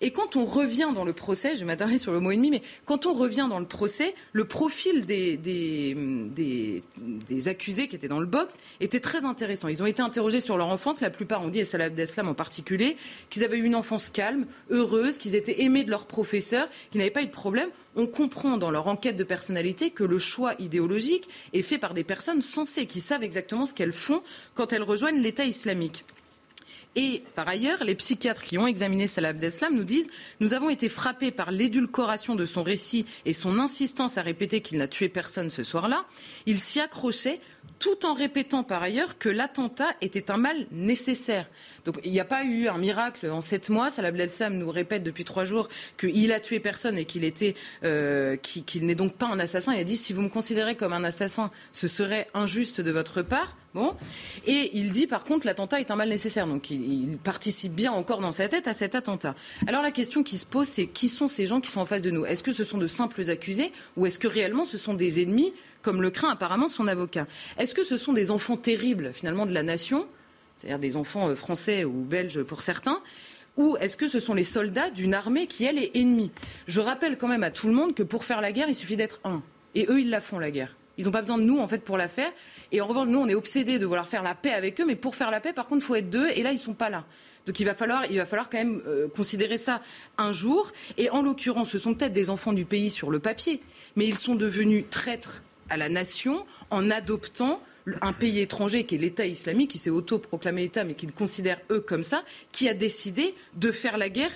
Et quand on revient dans le procès, je m'attarder sur le mot ennemi, mais quand on revient dans le procès, le profil des, accusés qui étaient dans le box était très intéressant. Ils ont été interrogés sur leur enfance. La plupart ont dit, et Salah Abdeslam en particulier, qu'ils avaient eu une enfance calme, heureuse, qu'ils étaient aimés de leurs professeurs, qu'ils n'avaient pas eu de problème. On comprend dans leur enquête de personnalité que le choix idéologique est fait par des personnes sensées, qui savent exactement ce qu'elles font quand elles rejoignent l'État islamique. Et par ailleurs, les psychiatres qui ont examiné Salah Abdeslam nous disent Nous avons été frappés par l'édulcoration de son récit et son insistance à répéter qu'il n'a tué personne ce soir-là. Il s'y accrochait tout en répétant par ailleurs que l'attentat était un mal nécessaire. Donc il n'y a pas eu un miracle en sept mois. Salah Abdeslam nous répète depuis trois jours qu'il a tué personne et euh, qu'il n'est donc pas un assassin. Il a dit si vous me considérez comme un assassin, ce serait injuste de votre part. Bon. Et il dit par contre l'attentat est un mal nécessaire. Donc il, participe bien encore dans sa tête à cet attentat. Alors la question qui se pose, c'est qui sont ces gens qui sont en face de nous? Est-ce que ce sont de simples accusés ou est-ce que réellement ce sont des ennemis, comme le craint apparemment son avocat Est-ce que ce sont des enfants terribles finalement de la nation, c'est-à-dire des enfants euh, français ou belges pour certains ou est-ce que ce sont les soldats d'une armée qui, elle, est ennemie? Je rappelle quand même à tout le monde que pour faire la guerre, il suffit d'être un. Et eux, ils la font, la guerre. Ils n'ont pas besoin de nous, en fait, pour la faire. Et en revanche, nous, on est obsédés de vouloir faire la paix avec eux, mais pour faire la paix, par contre, il faut être deux, et là, ils sont pas là. Donc il va falloir, il va falloir quand même euh, considérer ça un jour. Et en l'occurrence, ce sont peut-être des enfants du pays sur le papier, mais ils sont devenus traîtres à la nation en adoptant un pays étranger qui est l'État islamique, qui s'est autoproclamé État, mais qui le considère eux comme ça, qui a décidé de faire la guerre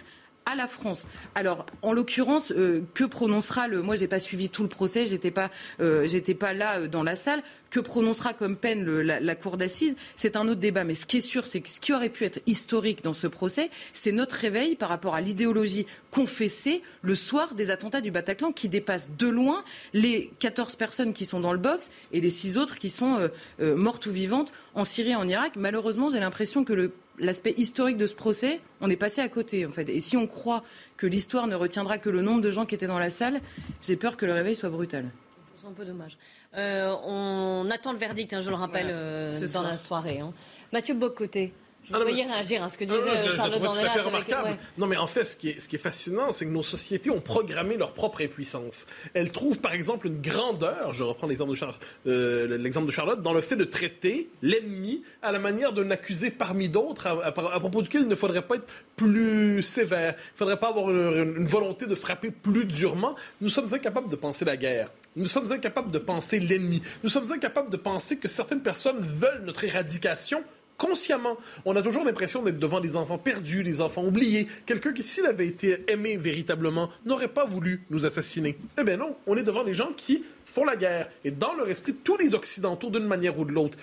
à la France. Alors, en l'occurrence, euh, que prononcera le. Moi, j'ai pas suivi tout le procès, j'étais pas, euh, pas là euh, dans la salle. Que prononcera comme peine la, cour d'assises? C'est un autre débat. Mais ce qui est sûr, c'est que ce qui aurait pu être historique dans ce procès, c'est notre réveil par rapport à l'idéologie confessée le soir des attentats du Bataclan, qui dépasse de loin les 14 personnes qui sont dans le box et les 6 autres qui sont mortes ou vivantes en Syrie et en Irak. Malheureusement, j'ai l'impression que le l'aspect historique de ce procès, on est passé à côté en fait. Et si on croit que l'histoire ne retiendra que le nombre de gens qui étaient dans la salle, j'ai peur que le réveil soit brutal. C'est un peu dommage. Euh, on attend le verdict, hein, je le rappelle, euh, dans la soirée. Hein. Mathieu Bocoté. Je ah, voyais réagir à ce que disait non, Charlotte Fait remarquable. Non, mais en fait, ce qui est, ce qui est fascinant, c'est que nos sociétés ont programmé leur propre impuissance. Elles trouvent, par exemple, une grandeur, je reprends l'exemple de, euh, de Charlotte, dans le fait de traiter l'ennemi à la manière d'un accusé parmi d'autres, à, propos duquel il ne faudrait pas être plus sévère. Il ne faudrait pas avoir une, une volonté de frapper plus durement. Nous sommes incapables de penser la guerre. Nous sommes incapables de penser l'ennemi. Nous sommes incapables de penser que certaines personnes veulent notre éradication consciemment. On a toujours l'impression d'être devant des enfants perdus, des enfants oubliés. Quelqu'un qui, s'il avait été aimé véritablement, n'aurait pas voulu nous assassiner. Eh bien non, on est devant des gens qui font la guerre. Et dans leur esprit, tous les Occidentaux, d'une manière ou de l'autre,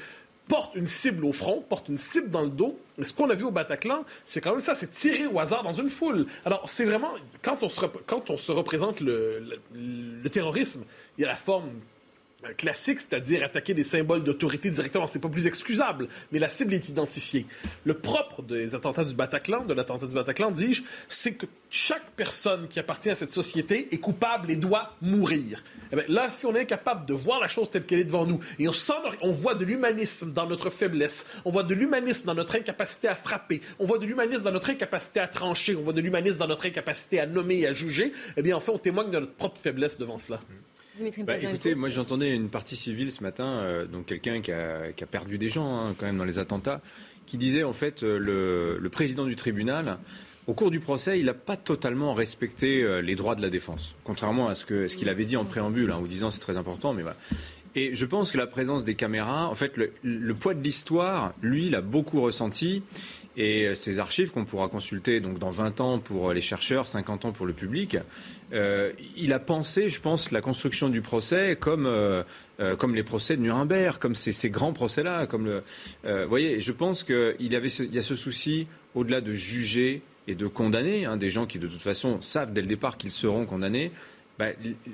portent une cible au front, portent une cible dans le dos. Et ce qu'on a vu au Bataclan, c'est quand même ça, c'est tirer au hasard dans une foule. Alors, c'est vraiment, quand on se, représente le terrorisme, il y a la forme classique, c'est-à-dire attaquer des symboles d'autorité directement. C'est pas plus excusable, mais la cible est identifiée. Le propre des attentats du Bataclan, de l'attentat du Bataclan, dis-je, c'est que chaque personne qui appartient à cette société est coupable et doit mourir. Eh là, si on est incapable de voir la chose telle qu'elle est devant nous, et on, sent, on voit de l'humanisme dans notre faiblesse, on voit de l'humanisme dans notre incapacité à frapper, on voit de l'humanisme dans notre incapacité à trancher, on voit de l'humanisme dans notre incapacité à nommer et à juger, eh bien, en fait, on témoigne de notre propre faiblesse devant cela. Bah, écoutez, moi j'entendais une partie civile ce matin, euh, donc quelqu'un qui a, perdu des gens hein, quand même dans les attentats, qui disait en fait euh, le, président du tribunal. Au cours du procès, il n'a pas totalement respecté euh, les droits de la défense, contrairement à ce qu'il ce qu'il avait dit en préambule, en hein, disant c'est très important, mais voilà. Et je pense que la présence des caméras, en fait, le, le poids de l'histoire, lui, l'a beaucoup ressenti. Et ces archives qu'on pourra consulter donc dans 20 ans pour les chercheurs, 50 ans pour le public, euh, il a pensé, je pense, la construction du procès comme, euh, euh, comme les procès de Nuremberg, comme ces, grands procès-là. Comme voyez, je pense qu'il y, avait y a ce souci, au-delà de juger et de condamner, hein, des gens qui de toute façon savent dès le départ qu'ils seront condamnés, bah,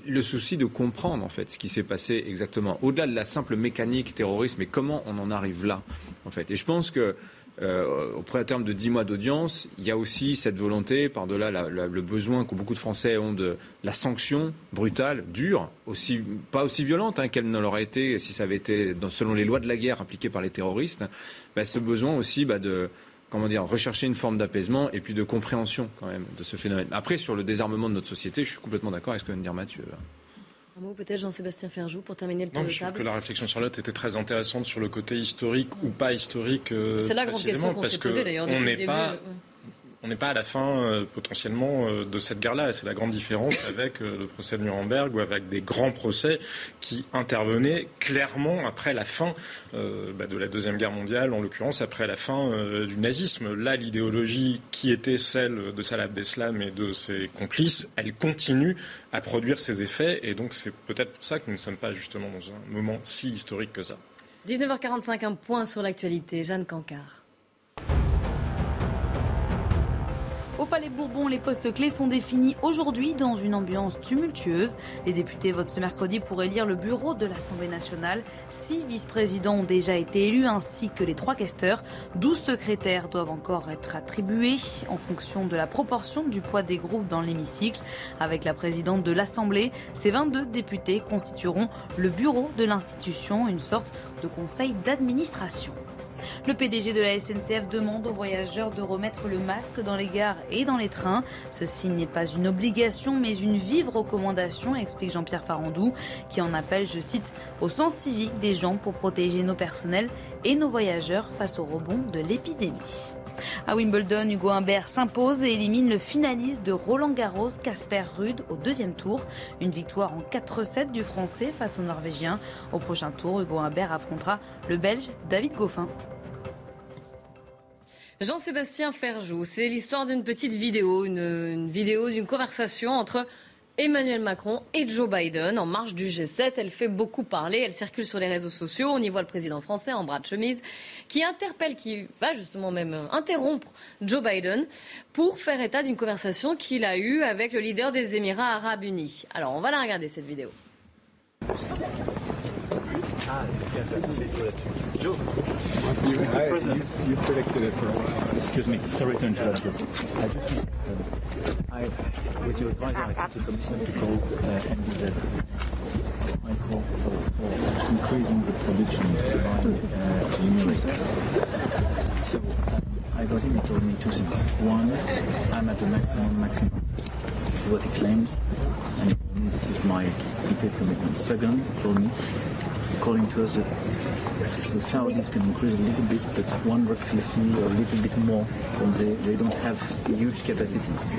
le souci de comprendre en fait ce qui s'est passé exactement, au-delà de la simple mécanique terrorisme, et comment on en arrive là en fait. Et je pense que euh, à terme de 10 mois d'audience, il y a aussi cette volonté, par-delà le besoin que beaucoup de Français ont de la sanction brutale, dure, aussi, pas aussi violente hein, qu'elle ne l'aurait été si ça avait été selon les lois de la guerre appliquées par les terroristes, bah, ce besoin aussi bah, de comment dire, rechercher une forme d'apaisement et puis de compréhension quand même de ce phénomène. Après, sur le désarmement de notre société, je suis complètement d'accord avec ce que vient de dire Mathieu mot peut-être Jean-Sébastien Ferjou pour terminer le tour non, de je trouve que la réflexion Charlotte était très intéressante sur le côté historique ou pas historique. Euh, C'est la grande question qu'on s'est posée d'ailleurs le début. Pas, on n'est pas à la fin euh, potentiellement euh, de cette guerre-là. C'est la grande différence avec euh, le procès de Nuremberg ou avec des grands procès qui intervenaient clairement après la fin bah, de la Deuxième Guerre mondiale, en l'occurrence après la fin du nazisme. Là, l'idéologie qui était celle de Salah Abdeslam et de ses complices, elle continue à produire ses effets. Et donc c'est peut-être pour ça que nous ne sommes pas justement dans un moment si historique que ça. 19h45, un point sur l'actualité. Jeanne Cancard. Palais Bourbon, les postes clés sont définis aujourd'hui dans une ambiance tumultueuse. Les députés votent ce mercredi pour élire le bureau de l'Assemblée nationale. Six vice-présidents ont déjà été élus ainsi que les trois questeurs. Douze secrétaires doivent encore être attribués en fonction de la proportion du poids des groupes dans l'hémicycle. Avec la présidente de l'Assemblée, ces 22 députés constitueront le bureau de l'institution, une sorte de conseil d'administration. Le PDG de la SNCF demande aux voyageurs de remettre le masque dans les gares et dans les trains. Ceci n'est pas une obligation mais une vive recommandation, explique Jean-Pierre Farandou, qui en appelle, je cite, au sens civique des gens pour protéger nos personnels et nos voyageurs face au rebond de l'épidémie. À Wimbledon, Hugo Humbert s'impose et élimine le finaliste de Roland Garros, Casper Ruud, au deuxième tour. Une victoire en 4-7 du Français face au Norvégien. Au prochain tour, Hugo Humbert affrontera le Belge David Goffin. Jean-Sébastien Ferjou, c'est l'histoire d'une petite vidéo, une, vidéo d'une conversation entre Emmanuel Macron et Joe Biden en marge du G7. Elle fait beaucoup parler, elle circule sur les réseaux sociaux. On y voit le président français en bras de chemise qui interpelle, qui va justement même interrompre Joe Biden pour faire état d'une conversation qu'il a eue avec le leader des Émirats arabes unis. Alors on va la regarder cette vidéo. Joe, you, I, you've, you've collected it for a while. Excuse me, sorry to interrupt you. I just, uh, I, with your advisor, I took the commission to call uh, MDZ. So I call for, for increasing the production by uh, numerics. So I got him, he told me two things. One, I'm at the maximum maximum. What he claimed, and this is my complete commitment. Second, told me according to us, the Saudis can increase a little bit, but 150 or a little bit more, when they, they don't have huge capacities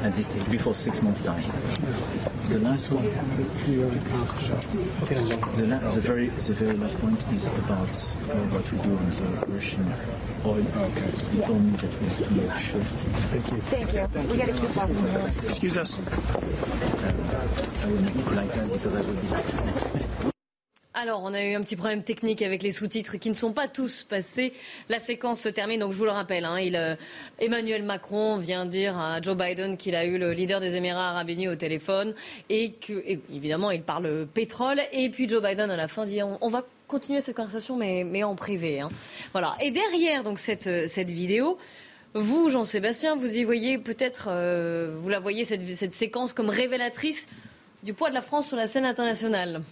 at this stage, before six months' time. The last one, the, la the, very, the very last point is about uh, what we do on the Russian oil. Okay. He told me that we have to make sure. Thank you. Thank you. We got to keep up. Excuse us. Alors, on a eu un petit problème technique avec les sous-titres qui ne sont pas tous passés. La séquence se termine, donc je vous le rappelle. Hein, euh, Emmanuel Macron vient dire à Joe Biden qu'il a eu le leader des Émirats arabes unis au téléphone et que, évidemment, il parle pétrole. Et puis Joe Biden, à la fin, dit on, va continuer cette conversation, mais, en privé. Hein. Voilà. Et derrière donc cette, vidéo, vous, Jean-Sébastien, vous y voyez peut-être, euh, vous la voyez cette séquence comme révélatrice du poids de la France sur la scène internationale.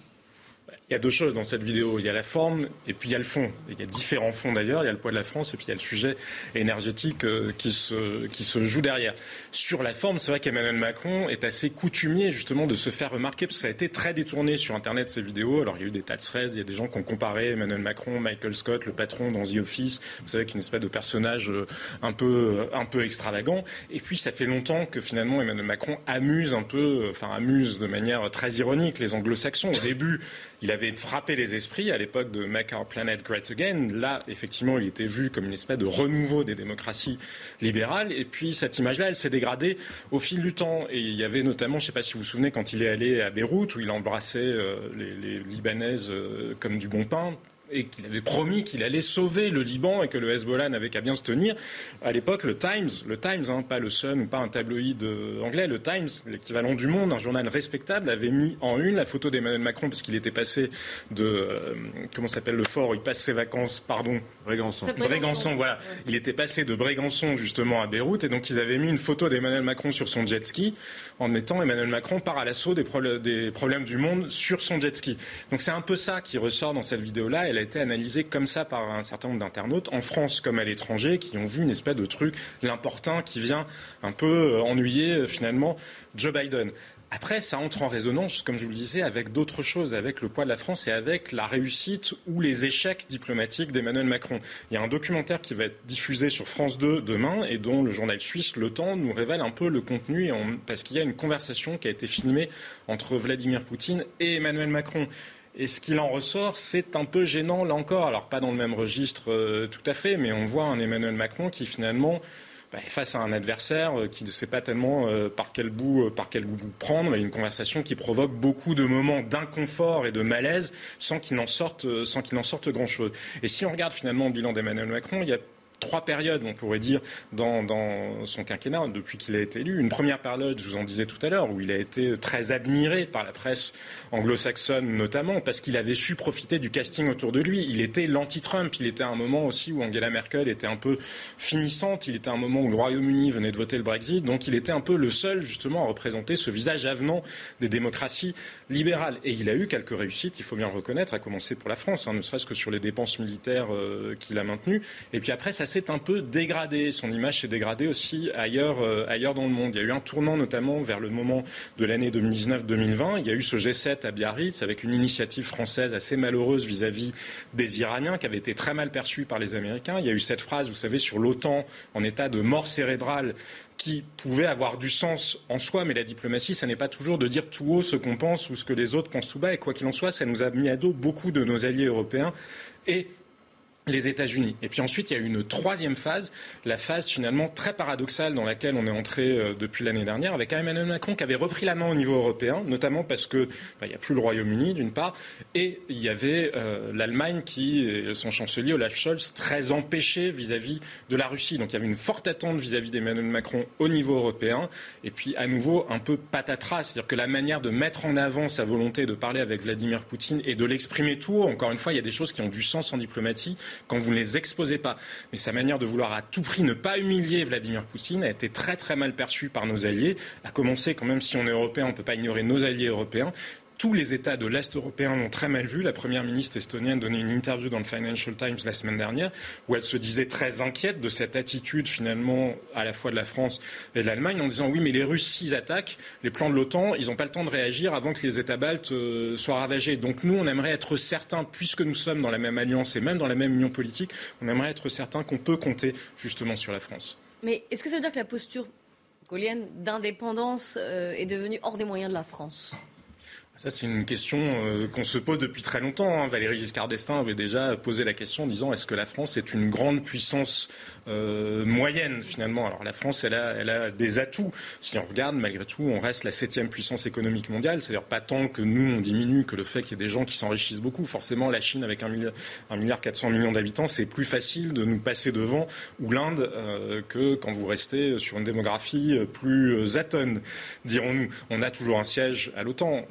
Il y a deux choses dans cette vidéo. Il y a la forme et puis il y a le fond. Il y a différents fonds d'ailleurs. Il y a le poids de la France et puis il y a le sujet énergétique euh, qui, se, joue derrière. Sur la forme, c'est vrai qu'Emmanuel Macron est assez coutumier justement de se faire remarquer parce que ça a été très détourné sur Internet ces vidéos. Alors il y a eu des tas de threads. Il y a des gens qui ont comparé Emmanuel Macron, Michael Scott, le patron dans The Office. Vous savez qu'une espèce de personnage euh, un peu, euh, un peu extravagant. Et puis ça fait longtemps que finalement Emmanuel Macron amuse un peu, enfin amuse de manière très ironique les anglo-saxons. Au début, il avait frappé les esprits à l'époque de Make Our Planet Great Again. Là, effectivement, il était vu comme une espèce de renouveau des démocraties libérales. Et puis, cette image-là, elle s'est dégradée au fil du temps. Et il y avait notamment, je ne sais pas si vous vous souvenez, quand il est allé à Beyrouth, où il embrassait euh, les, Libanaises euh, comme du bon pain et qu'il avait promis qu'il allait sauver le Liban et que le Hezbollah n'avait qu'à bien se tenir. À l'époque, le Times, le Times, hein, pas le Sun ou pas un tabloïd euh, anglais, le Times, l'équivalent du Monde, un journal respectable, avait mis en une la photo d'Emmanuel Macron parce qu'il était passé de euh, comment s'appelle le fort où il passe ses vacances, pardon, Brégançon. Brégançon, voilà. Il était passé de Brégançon justement à Beyrouth et donc ils avaient mis une photo d'Emmanuel Macron sur son jet ski en mettant Emmanuel Macron par à l'assaut des, des, problèmes du monde sur son jet ski. Donc c'est un peu ça qui ressort dans cette a été analysée comme ça par un certain nombre d'internautes, en France comme à l'étranger, qui ont vu une espèce de truc, l'important, qui vient un peu euh, ennuyer euh, finalement Joe Biden. Après, ça entre en résonance, comme je vous le disais, avec d'autres choses, avec le poids de la France et avec la réussite ou les échecs diplomatiques d'Emmanuel Macron. Il y a un documentaire qui va être diffusé sur France 2 demain et dont le journal suisse Le Temps nous révèle un peu le contenu parce qu'il y a une conversation qui a été filmée entre Vladimir Poutine et Emmanuel Macron. Et ce qu'il en ressort, c'est un peu gênant là encore. Alors pas dans le même registre euh, tout à fait, mais on voit un Emmanuel Macron qui finalement bah, face à un adversaire euh, qui ne sait pas tellement euh, par quel bout prendre, une conversation qui provoque beaucoup de moments d'inconfort et de malaise sans qu'il en sorte sorte grand chose. Et si on regarde finalement le bilan d'Emmanuel Macron, il y a trois périodes, on pourrait dire, dans, son quinquennat, depuis qu'il a été élu. Une première période, je vous en disais tout à l'heure, où il a été très admiré par la presse anglo-saxonne notamment, parce qu'il avait su profiter du casting autour de lui. Il était l'anti-Trump. Il était un moment aussi où Angela Merkel était un peu finissante. Il était un moment où le Royaume-Uni venait de voter le Brexit. Donc il était un peu le seul, justement, à représenter ce visage avenant des démocraties libérales. Et il a eu quelques réussites, il faut bien le reconnaître, à commencer pour la France, hein, ne serait-ce que sur les dépenses militaires euh, qu'il a maintenues. Et puis après, ça s'est un peu dégradé. Son image s'est dégradée aussi ailleurs, euh, ailleurs dans le monde. Il y a eu un tournant notamment vers le moment de l'année 2019-2020. Il y a eu ce G7 à Biarritz avec une initiative française assez malheureuse vis-à-vis des Iraniens qui avait été très mal perçue par les Américains. Il y a eu cette phrase, vous savez, sur l'OTAN en état de mort cérébrale qui pouvait avoir du sens en soi, mais la diplomatie, ça n'est pas toujours de dire tout haut ce qu'on pense ou ce que les autres pensent tout bas. Et quoi qu'il en soit, ça nous a mis à dos beaucoup de nos alliés européens. Et les États-Unis. Et puis ensuite, il y a une troisième phase, la phase finalement très paradoxale dans laquelle on est entré euh, depuis l'année dernière, avec Emmanuel Macron qui avait repris la main au niveau européen, notamment parce que bah, il n'y a plus le Royaume-Uni d'une part, et il y avait euh, l'Allemagne qui, son chancelier Olaf Scholz, très empêché vis-à-vis de la Russie. Donc il y avait une forte attente vis-à-vis d'Emmanuel Macron au niveau européen, et puis à nouveau un peu patatras, c'est-à-dire que la manière de mettre en avant sa volonté de parler avec Vladimir Poutine et de l'exprimer tout encore une fois, il y a des choses qui ont du sens en diplomatie quand vous ne les exposez pas. Mais sa manière de vouloir à tout prix ne pas humilier Vladimir Poutine a été très très mal perçue par nos alliés, à commencer quand même si on est européen, on ne peut pas ignorer nos alliés européens tous les États de l'Est européen l'ont très mal vu. La première ministre estonienne donnait une interview dans le Financial Times la semaine dernière où elle se disait très inquiète de cette attitude finalement à la fois de la France et de l'Allemagne en disant oui mais les Russes s'ils attaquent les plans de l'OTAN ils n'ont pas le temps de réagir avant que les États baltes euh, soient ravagés. Donc nous on aimerait être certains puisque nous sommes dans la même alliance et même dans la même union politique on aimerait être certains qu'on peut compter justement sur la France. Mais est-ce que ça veut dire que la posture gaulienne d'indépendance euh, est devenue hors des moyens de la France? Ça, c'est une question euh, qu'on se pose depuis très longtemps. Hein. Valéry Giscard d'Estaing avait déjà posé la question en disant est-ce que la France est une grande puissance euh, moyenne finalement? Alors la France, elle a, elle a, des atouts. Si on regarde, malgré tout, on reste la septième puissance économique mondiale. C'est-à-dire pas tant que nous, on diminue que le fait qu'il y ait des gens qui s'enrichissent beaucoup. Forcément, la Chine, avec un milliard, un milliard 400 millions d'habitants, c'est plus facile de nous passer devant, ou l'Inde, euh, que quand vous restez sur une démographie plus atone, dirons-nous. On a toujours un siège à l'OTAN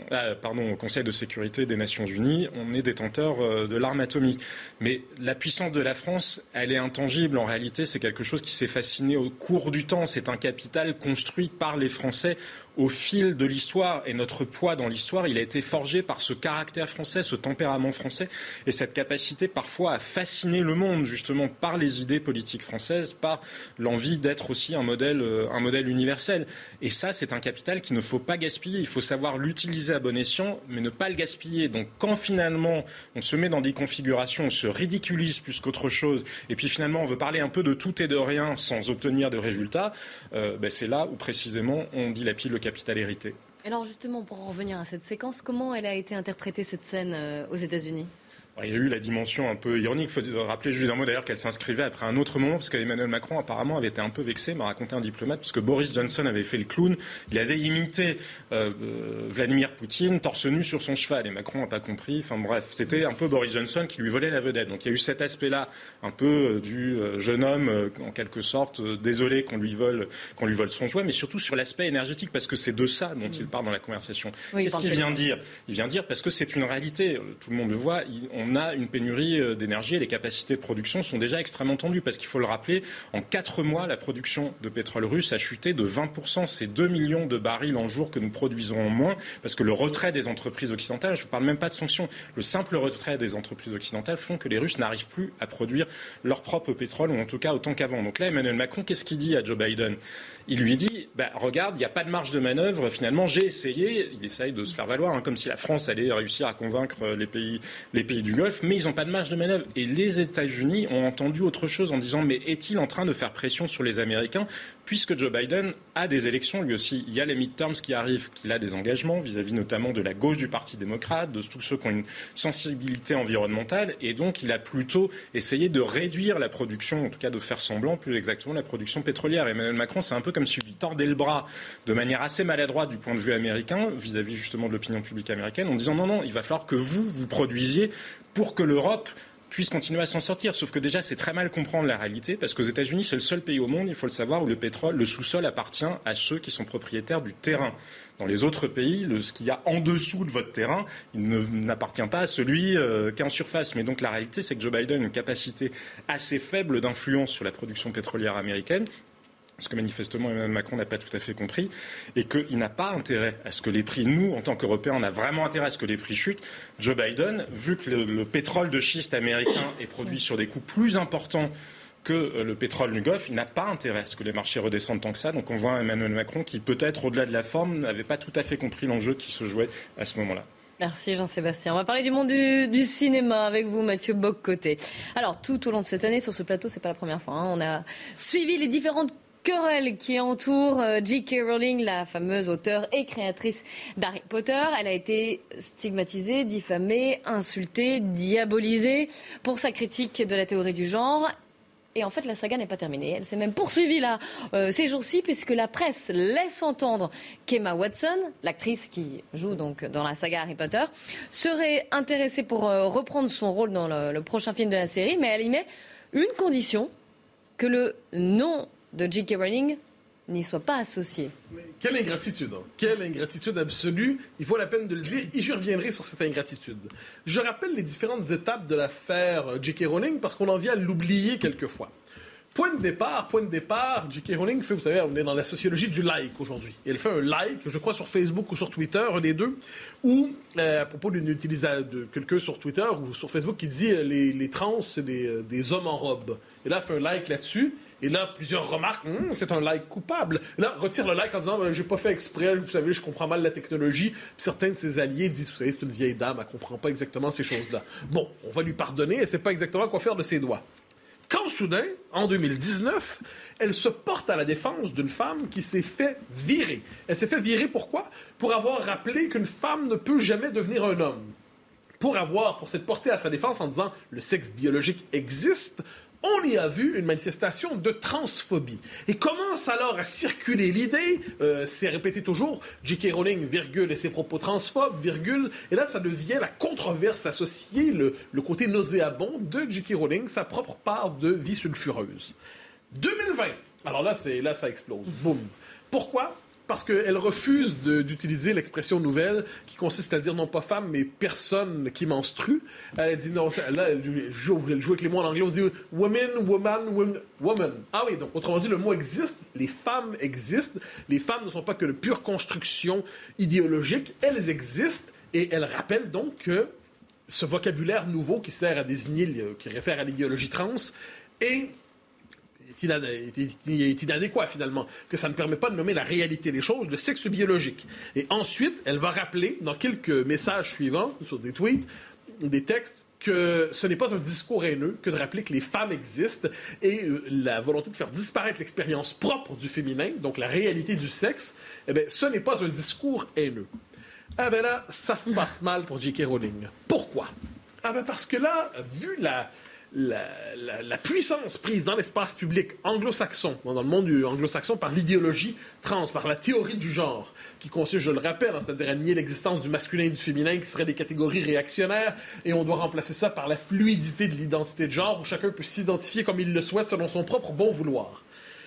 au Conseil de sécurité des Nations Unies, on est détenteur euh, de l'arme atomique. Mais la puissance de la France, elle est intangible. En réalité, c'est quelque chose qui s'est fasciné au cours du temps. C'est un capital construit par les Français au fil de l'histoire et notre poids dans l'histoire, il a été forgé par ce caractère français, ce tempérament français et cette capacité parfois à fasciner le monde justement par les idées politiques françaises, par l'envie d'être aussi un modèle, euh, un modèle universel. Et ça, c'est un capital qu'il ne faut pas gaspiller. Il faut savoir l'utiliser à bon escient, mais ne pas le gaspiller. Donc quand finalement on se met dans des configurations, on se ridiculise plus qu'autre chose, et puis finalement on veut parler un peu de tout et de rien sans obtenir de résultats, euh, ben c'est là où précisément on dilapide le capital hérité. Alors justement, pour en revenir à cette séquence, comment elle a été interprétée cette scène euh, aux États-Unis? Il y a eu la dimension un peu ironique. Il faut rappeler juste un mot d'ailleurs qu'elle s'inscrivait après un autre moment, parce qu'Emmanuel Macron apparemment avait été un peu vexé, m'a raconté un diplomate, parce que Boris Johnson avait fait le clown. Il avait imité euh, euh, Vladimir Poutine torse nu sur son cheval, et Macron n'a pas compris. Enfin bref, c'était un peu Boris Johnson qui lui volait la vedette. Donc il y a eu cet aspect-là, un peu euh, du jeune homme, en quelque sorte, désolé qu'on lui vole, qu'on lui vole son jouet, mais surtout sur l'aspect énergétique, parce que c'est de ça dont il parle dans la conversation. Qu'est-ce qu'il vient dire? Il vient dire parce que c'est une réalité. Tout le monde le voit. on on a une pénurie euh, d'énergie et les capacités de production sont déjà extrêmement tendues parce qu'il faut le rappeler, en quatre mois, la production de pétrole russe a chuté de 20%. C'est 2 millions de barils en jour que nous produisons en moins parce que le retrait des entreprises occidentales, je ne parle même pas de sanctions, le simple retrait des entreprises occidentales font que les Russes n'arrivent plus à produire leur propre pétrole ou en tout cas autant qu'avant. Donc là, Emmanuel Macron, qu'est-ce qu'il dit à Joe Biden? Il lui dit bah, Regarde, il n'y a pas de marge de manœuvre. Finalement, j'ai essayé. Il essaye de se faire valoir, hein, comme si la France allait réussir à convaincre les pays, les pays du Mais ils n'ont pas de marge de manœuvre. Et les États-Unis ont entendu autre chose en disant Mais est-il en train de faire pression sur les Américains puisque Joe Biden a des élections lui aussi. Il y a les midterms qui arrivent, qu'il a des engagements vis-à-vis notamment de la gauche du Parti démocrate, de tous ceux qui ont une sensibilité environnementale, et donc il a plutôt essayé de réduire la production, en tout cas de faire semblant plus exactement la production pétrolière. Emmanuel Macron, c'est un peu comme si lui tordait le bras de manière assez maladroite du point de vue américain, vis-à-vis justement de l'opinion publique américaine, en disant non, non, il va falloir que vous, vous produisiez pour que l'Europe puisse continuer à s'en sortir. Sauf que déjà, c'est très mal comprendre la réalité, parce qu'aux États-Unis, c'est le seul pays au monde, il faut le savoir, où le pétrole, le sous-sol appartient à ceux qui sont propriétaires du terrain. Dans les autres pays, ce qu'il y a en dessous de votre terrain, il n'appartient pas à celui euh, qui est en surface. Mais donc la réalité, c'est que Joe Biden a une capacité assez faible d'influence sur la production pétrolière américaine ce que manifestement Emmanuel Macron n'a pas tout à fait compris, et qu'il n'a pas intérêt à ce que les prix, nous, en tant qu'Européens, on a vraiment intérêt à ce que les prix chutent. Joe Biden, vu que le, pétrole de schiste américain est produit sur des coûts plus importants que euh, le pétrole du Golfe, il n'a pas intérêt à ce que les marchés redescendent tant que ça. Donc on voit Emmanuel Macron qui, peut-être au-delà de la forme, n'avait pas tout à fait compris l'enjeu qui se jouait à ce moment-là. Merci Jean-Sébastien. On va parler du monde du, cinéma avec vous, Mathieu Bock-Côté. Alors, tout au long de cette année, sur ce plateau, c'est pas la première fois. Hein, on a suivi les différentes querelle qui entoure euh, J.K. Rowling, la fameuse auteure et créatrice d'Harry Potter. Elle a été stigmatisée, diffamée, insultée, diabolisée pour sa critique de la théorie du genre. Et en fait, la saga n'est pas terminée. Elle s'est même poursuivie là euh, ces jours-ci, puisque la presse laisse entendre qu'Emma Watson, l'actrice qui joue donc dans la saga Harry Potter, serait intéressée pour euh, reprendre son rôle dans le, le prochain film de la série, mais elle y met une condition que le nom de J.K. Rowling n'y soit pas associé. quelle ingratitude, hein. quelle ingratitude absolue. Il faut la peine de le dire et je reviendrai sur cette ingratitude. Je rappelle les différentes étapes de l'affaire J.K. Rowling parce qu'on en vient à l'oublier quelquefois. Point de départ, point de départ, J.K. Rowling fait, vous savez, on est dans la sociologie du like aujourd'hui. Elle fait un like, je crois sur Facebook ou sur Twitter, les deux, où, euh, à propos d'une utilisateur, de quelqu'un sur Twitter ou sur Facebook qui dit euh, les, les trans, c'est des, euh, des, hommes en robe. Et là, fait un like là-dessus. Et là, plusieurs remarques, hum, c'est un like coupable. Et là, retire le like en disant, ben, j'ai pas fait exprès, vous savez, je comprends mal la technologie. Puis certains de ses alliés disent, vous savez, c'est une vieille dame, elle comprend pas exactement ces choses-là. Bon, on va lui pardonner, elle sait pas exactement quoi faire de ses doigts. quand soudain, en 2019, elle se porte à la défense d'une femme qui s'est fait virer. Elle s'est fait virer pourquoi? Pour avoir rappelé qu'une femme ne peut jamais devenir un homme. Pour avoir, pour s'être portée à sa défense en disant le sexe biologique existe, on y a vu une manifestation de transphobie. Et commence alors à circuler l'idée, euh, c'est répété toujours, J.K. Rowling, virgule, et ses propos transphobes, virgule, et là ça devient la controverse associée, le, côté nauséabond de J.K. Rowling, sa propre part de vie sulfureuse. 2020, alors là, là ça explose, boum. Pourquoi? Parce qu'elle refuse d'utiliser l'expression nouvelle qui consiste à dire non pas femme, mais personne qui menstrue. Elle a dit non, là, elle joue, avec les mots en anglais, on dit woman, woman, woman. Ah oui, donc autrement dit, le mot existe, les femmes existent, les femmes ne sont pas que de pure construction idéologique, elles existent, et elle rappelle donc que ce vocabulaire nouveau qui sert à désigner, qui réfère à l'idéologie trans, est est inadéquat finalement, que ça ne permet pas de nommer la réalité des choses, le sexe biologique. Et ensuite, elle va rappeler dans quelques messages suivants, sur des tweets, des textes, que ce n'est pas un discours haineux que de rappeler que les femmes existent et euh, la volonté de faire disparaître l'expérience propre du féminin, donc la réalité du sexe, eh bien, ce n'est pas un discours haineux. Ah ben là, ça se passe mal pour J.K. Rowling. Pourquoi? Ah ben parce que là, vu la, la, puissance prise dans l'espace public anglo-saxon, dans le monde anglo-saxon, par l'idéologie trans, par la théorie du genre, qui consiste, je le rappelle, hein, c'est-à-dire à nier l'existence du masculin et du féminin, qui seraient des catégories réactionnaires, et on doit remplacer ça par la fluidité de l'identité de genre, où chacun peut s'identifier comme il le souhaite selon son propre bon vouloir.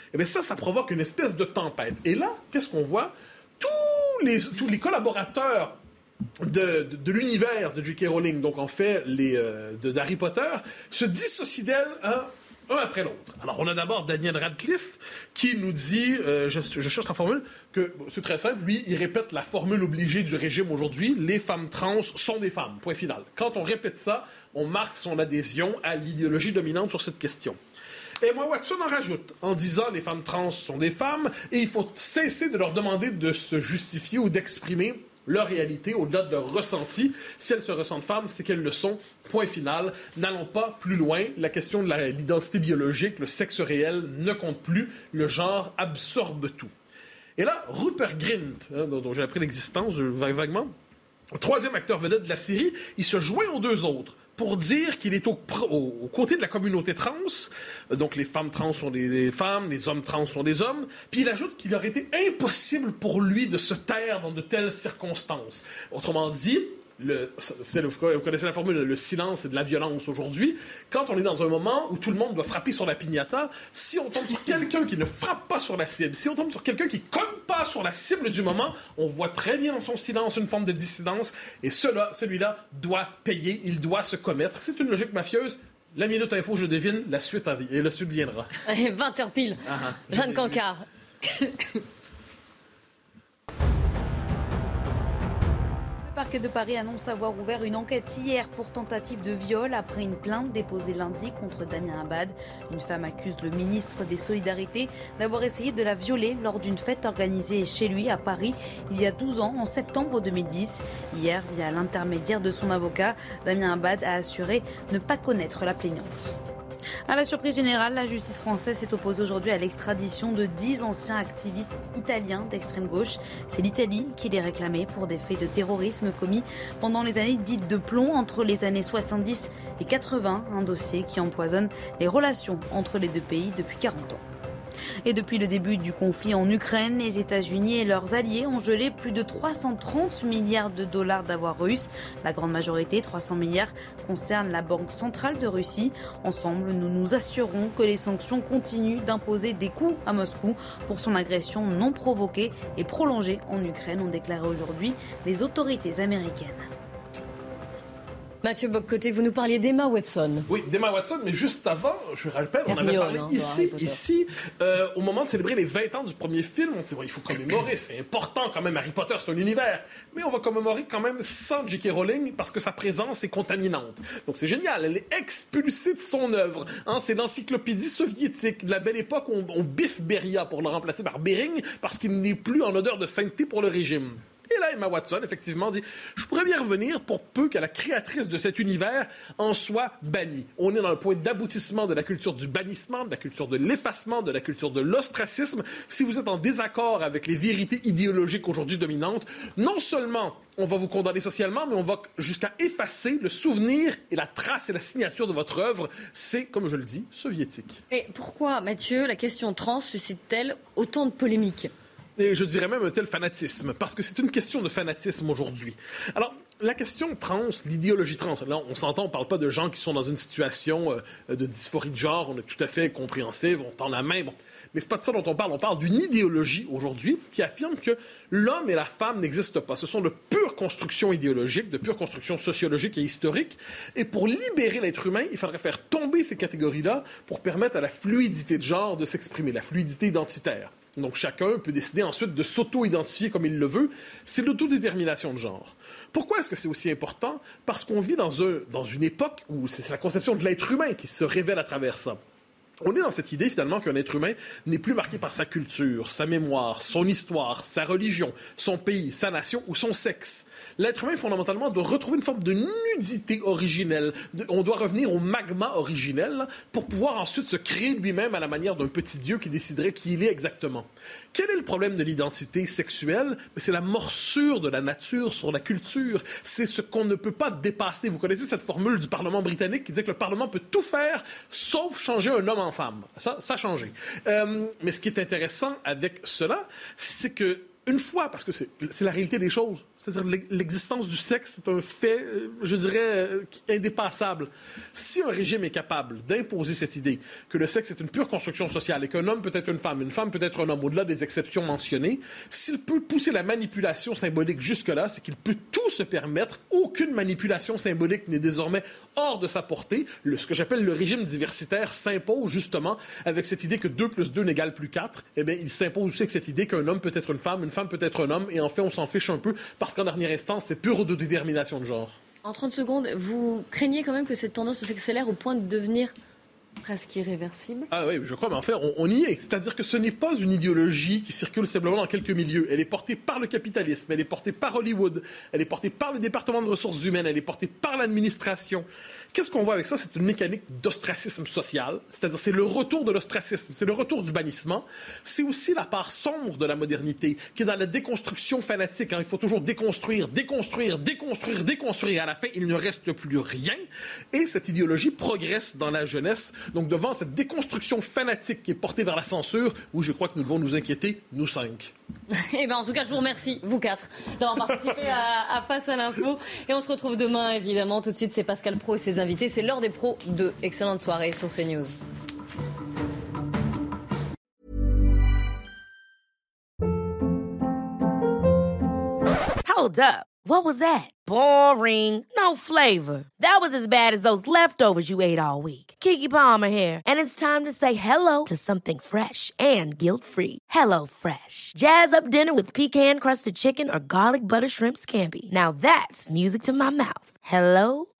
Et eh bien ça, ça provoque une espèce de tempête. Et là, qu'est-ce qu'on voit? Tous les, tous les collaborateurs de, l'univers de J.K. Rowling, donc en fait les, euh, d'Harry Potter, se dissocient d'elle un après l'autre? Alors, on a d'abord Daniel Radcliffe qui nous dit, euh, je, cherche la formule, que c'est très simple, lui, il répète la formule obligée du régime aujourd'hui, les femmes trans sont des femmes, point final. Quand on répète ça, on marque son adhésion à l'idéologie dominante sur cette question. Et moi, Watson en rajoute en disant les femmes trans sont des femmes et il faut cesser de leur demander de se justifier ou d'exprimer leur réalité, au-delà de leur ressenti. Si elles se ressentent femmes, c'est qu'elles le sont. Point final. N'allons pas plus loin. La question de l'identité biologique, le sexe réel ne compte plus. Le genre absorbe tout. Et là, Rupert Grint, hein, dont, j'ai appris l'existence vaguement, troisième acteur vedette de la série, il se joint aux deux autres pour dire qu'il est au, côté de la communauté trans. Donc les femmes trans sont des, femmes, les hommes trans sont des hommes. Puis il ajoute qu'il aurait été impossible pour lui de se taire dans de telles circonstances. Autrement dit, vous connaissez la formule, le silence et de la violence aujourd'hui. Quand on est dans un moment où tout le monde doit frapper sur la piñata, si on tombe sur quelqu'un qui ne frappe pas sur la cible, si on tombe sur quelqu'un qui cogne pas sur la cible du moment, on voit très bien dans son silence une forme de dissidence. Et celui-là doit payer, il doit se commettre. C'est une logique mafieuse. La minute info, je devine, la suite, et la suite viendra. 20h pile. Ah, ah. Jeanne Cancard. parquet de Paris annonce avoir ouvert une enquête hier pour tentative de viol après une plainte déposée lundi contre Damien Abad. Une femme accuse le ministre des Solidarités d'avoir essayé de la violer lors d'une fête organisée chez lui à Paris il y a 12 ans, en septembre 2010. Hier, via l'intermédiaire de son avocat, Damien Abad a assuré ne pas connaître la plaignante. À la surprise générale, la justice française s'est opposée aujourd'hui à l'extradition de 10 anciens activistes italiens d'extrême gauche. C'est l'Italie qui les réclamait pour des faits de terrorisme commis pendant les années dites de plomb entre les années 70 et 80, un dossier qui empoisonne les relations entre les deux pays depuis 40 ans. Et depuis le début du conflit en Ukraine, les États-Unis et leurs alliés ont gelé plus de 330 milliards de dollars d'avoirs russes. La grande majorité, 300 milliards, concerne la Banque centrale de Russie. Ensemble, nous nous assurons que les sanctions continuent d'imposer des coûts à Moscou pour son agression non provoquée et prolongée en Ukraine, ont déclaré aujourd'hui les autorités américaines. Mathieu Boccoté, vous nous parliez d'Emma Watson. Oui, d'Emma Watson, mais juste avant, je rappelle, on avait parlé hein, ici, ici euh, au moment de célébrer les 20 ans du premier film, on s'est dit, il faut commémorer, c'est important quand même, Harry Potter, c'est un univers. Mais on va commémorer quand même sans J.K. Rowling parce que sa présence est contaminante. Donc c'est génial, elle est expulsée de son œuvre. Hein, c'est l'encyclopédie soviétique de la belle époque où on, on biffe Beria pour le remplacer par Bering parce qu'il n'est plus en odeur de sainteté pour le régime. Et là, Emma Watson, effectivement, dit Je pourrais bien revenir pour peu que la créatrice de cet univers en soit bannie. On est dans le point d'aboutissement de la culture du bannissement, de la culture de l'effacement, de la culture de l'ostracisme. Si vous êtes en désaccord avec les vérités idéologiques aujourd'hui dominantes, non seulement on va vous condamner socialement, mais on va jusqu'à effacer le souvenir et la trace et la signature de votre œuvre. C'est, comme je le dis, soviétique. Et pourquoi, Mathieu, la question trans suscite-t-elle autant de polémiques? Et je dirais même un tel fanatisme, parce que c'est une question de fanatisme aujourd'hui. Alors, la question trans, l'idéologie trans, là, on s'entend, on ne parle pas de gens qui sont dans une situation euh, de dysphorie de genre, on est tout à fait compréhensible, on tend la main, bon. Mais c'est pas de ça dont on parle. On parle d'une idéologie aujourd'hui qui affirme que l'homme et la femme n'existent pas. Ce sont de pures constructions idéologiques, de pures constructions sociologiques et historiques. Et pour libérer l'être humain, il faudrait faire tomber ces catégories-là pour permettre à la fluidité de genre de s'exprimer, la fluidité identitaire. Donc chacun peut décider ensuite de s'auto-identifier comme il le veut. C'est l'autodétermination de genre. Pourquoi est-ce que c'est aussi important? Parce qu'on vit dans, dans une époque où c'est la conception de l'être humain qui se révèle à travers ça on est dans cette idée finalement qu'un être humain n'est plus marqué par sa culture, sa mémoire, son histoire, sa religion, son pays, sa nation ou son sexe. L'être humain fondamentalement doit retrouver une forme de nudité originelle. on doit revenir au magma originel pour pouvoir ensuite se créer lui-même à la manière d'un petit dieu qui déciderait qui il est exactement. Quel est le problème de l'identité sexuelle? C'est la morsure de la nature sur la culture. C'est ce qu'on ne peut pas dépasser. Vous connaissez cette formule du Parlement britannique qui dit que le Parlement peut tout faire sauf changer un homme en femme. Ça, ça a changé. Euh, mais ce qui est intéressant avec cela, c'est que une fois, parce que c'est la réalité des choses, c'est-à-dire l'existence du sexe, c'est un fait, euh, je dirais, euh, indépassable. Si un régime est capable d'imposer cette idée que le sexe est une pure construction sociale et qu'un homme peut être une femme, une femme peut être un homme, au-delà des exceptions mentionnées, s'il peut pousser la manipulation symbolique jusque-là, c'est qu'il peut tout se permettre. Aucune manipulation symbolique n'est désormais hors de sa portée. Ce que j'appelle le régime diversitaire s'impose justement avec cette idée que 2 plus 2 n'égale plus 4. Eh bien, il s'impose aussi avec cette idée qu'un homme peut être une femme, une femme peut être un homme, et en fait, on s'en fiche un peu parce qu'en dernière instance, c'est pure détermination de genre. En 30 secondes, vous craignez quand même que cette tendance s'accélère au point de devenir presque irréversible? Ah oui, je crois, mais en fait, on, y est. C'est-à-dire que ce n'est pas une idéologie qui circule simplement dans quelques milieux. Elle est portée par le capitalisme, elle est portée par Hollywood, elle est portée par le département de ressources humaines, elle est portée par l'administration. Qu'est-ce qu'on voit avec ça? C'est une mécanique d'ostracisme social, c'est-à-dire c'est le retour de l'ostracisme, c'est le retour du bannissement. C'est aussi la part sombre de la modernité, qui est dans la déconstruction fanatique. Hein. Il faut toujours déconstruire, déconstruire, déconstruire, déconstruire. À la fin, il ne reste plus rien. Et cette idéologie progresse dans la jeunesse donc devant cette déconstruction fanatique qui est portée vers la censure, oui, je crois que nous devons nous inquiéter, nous cinq. Eh bien, en tout cas, je vous remercie, vous quatre, d'avoir participé à, Face à l'info. Et on se retrouve demain, évidemment. Tout de suite, c'est Pascal Pro et invités. C'est l'heure des pros de Excellente soirée sur CNews. Hold up. What was that? Boring. No flavor. That was as bad as those leftovers you ate all week. Kiki Palmer here, and it's time to say hello to something fresh and guilt-free. Hello Fresh. Jazz up dinner with pecan-crusted chicken or garlic butter shrimp scampi. Now that's music to my mouth. Hello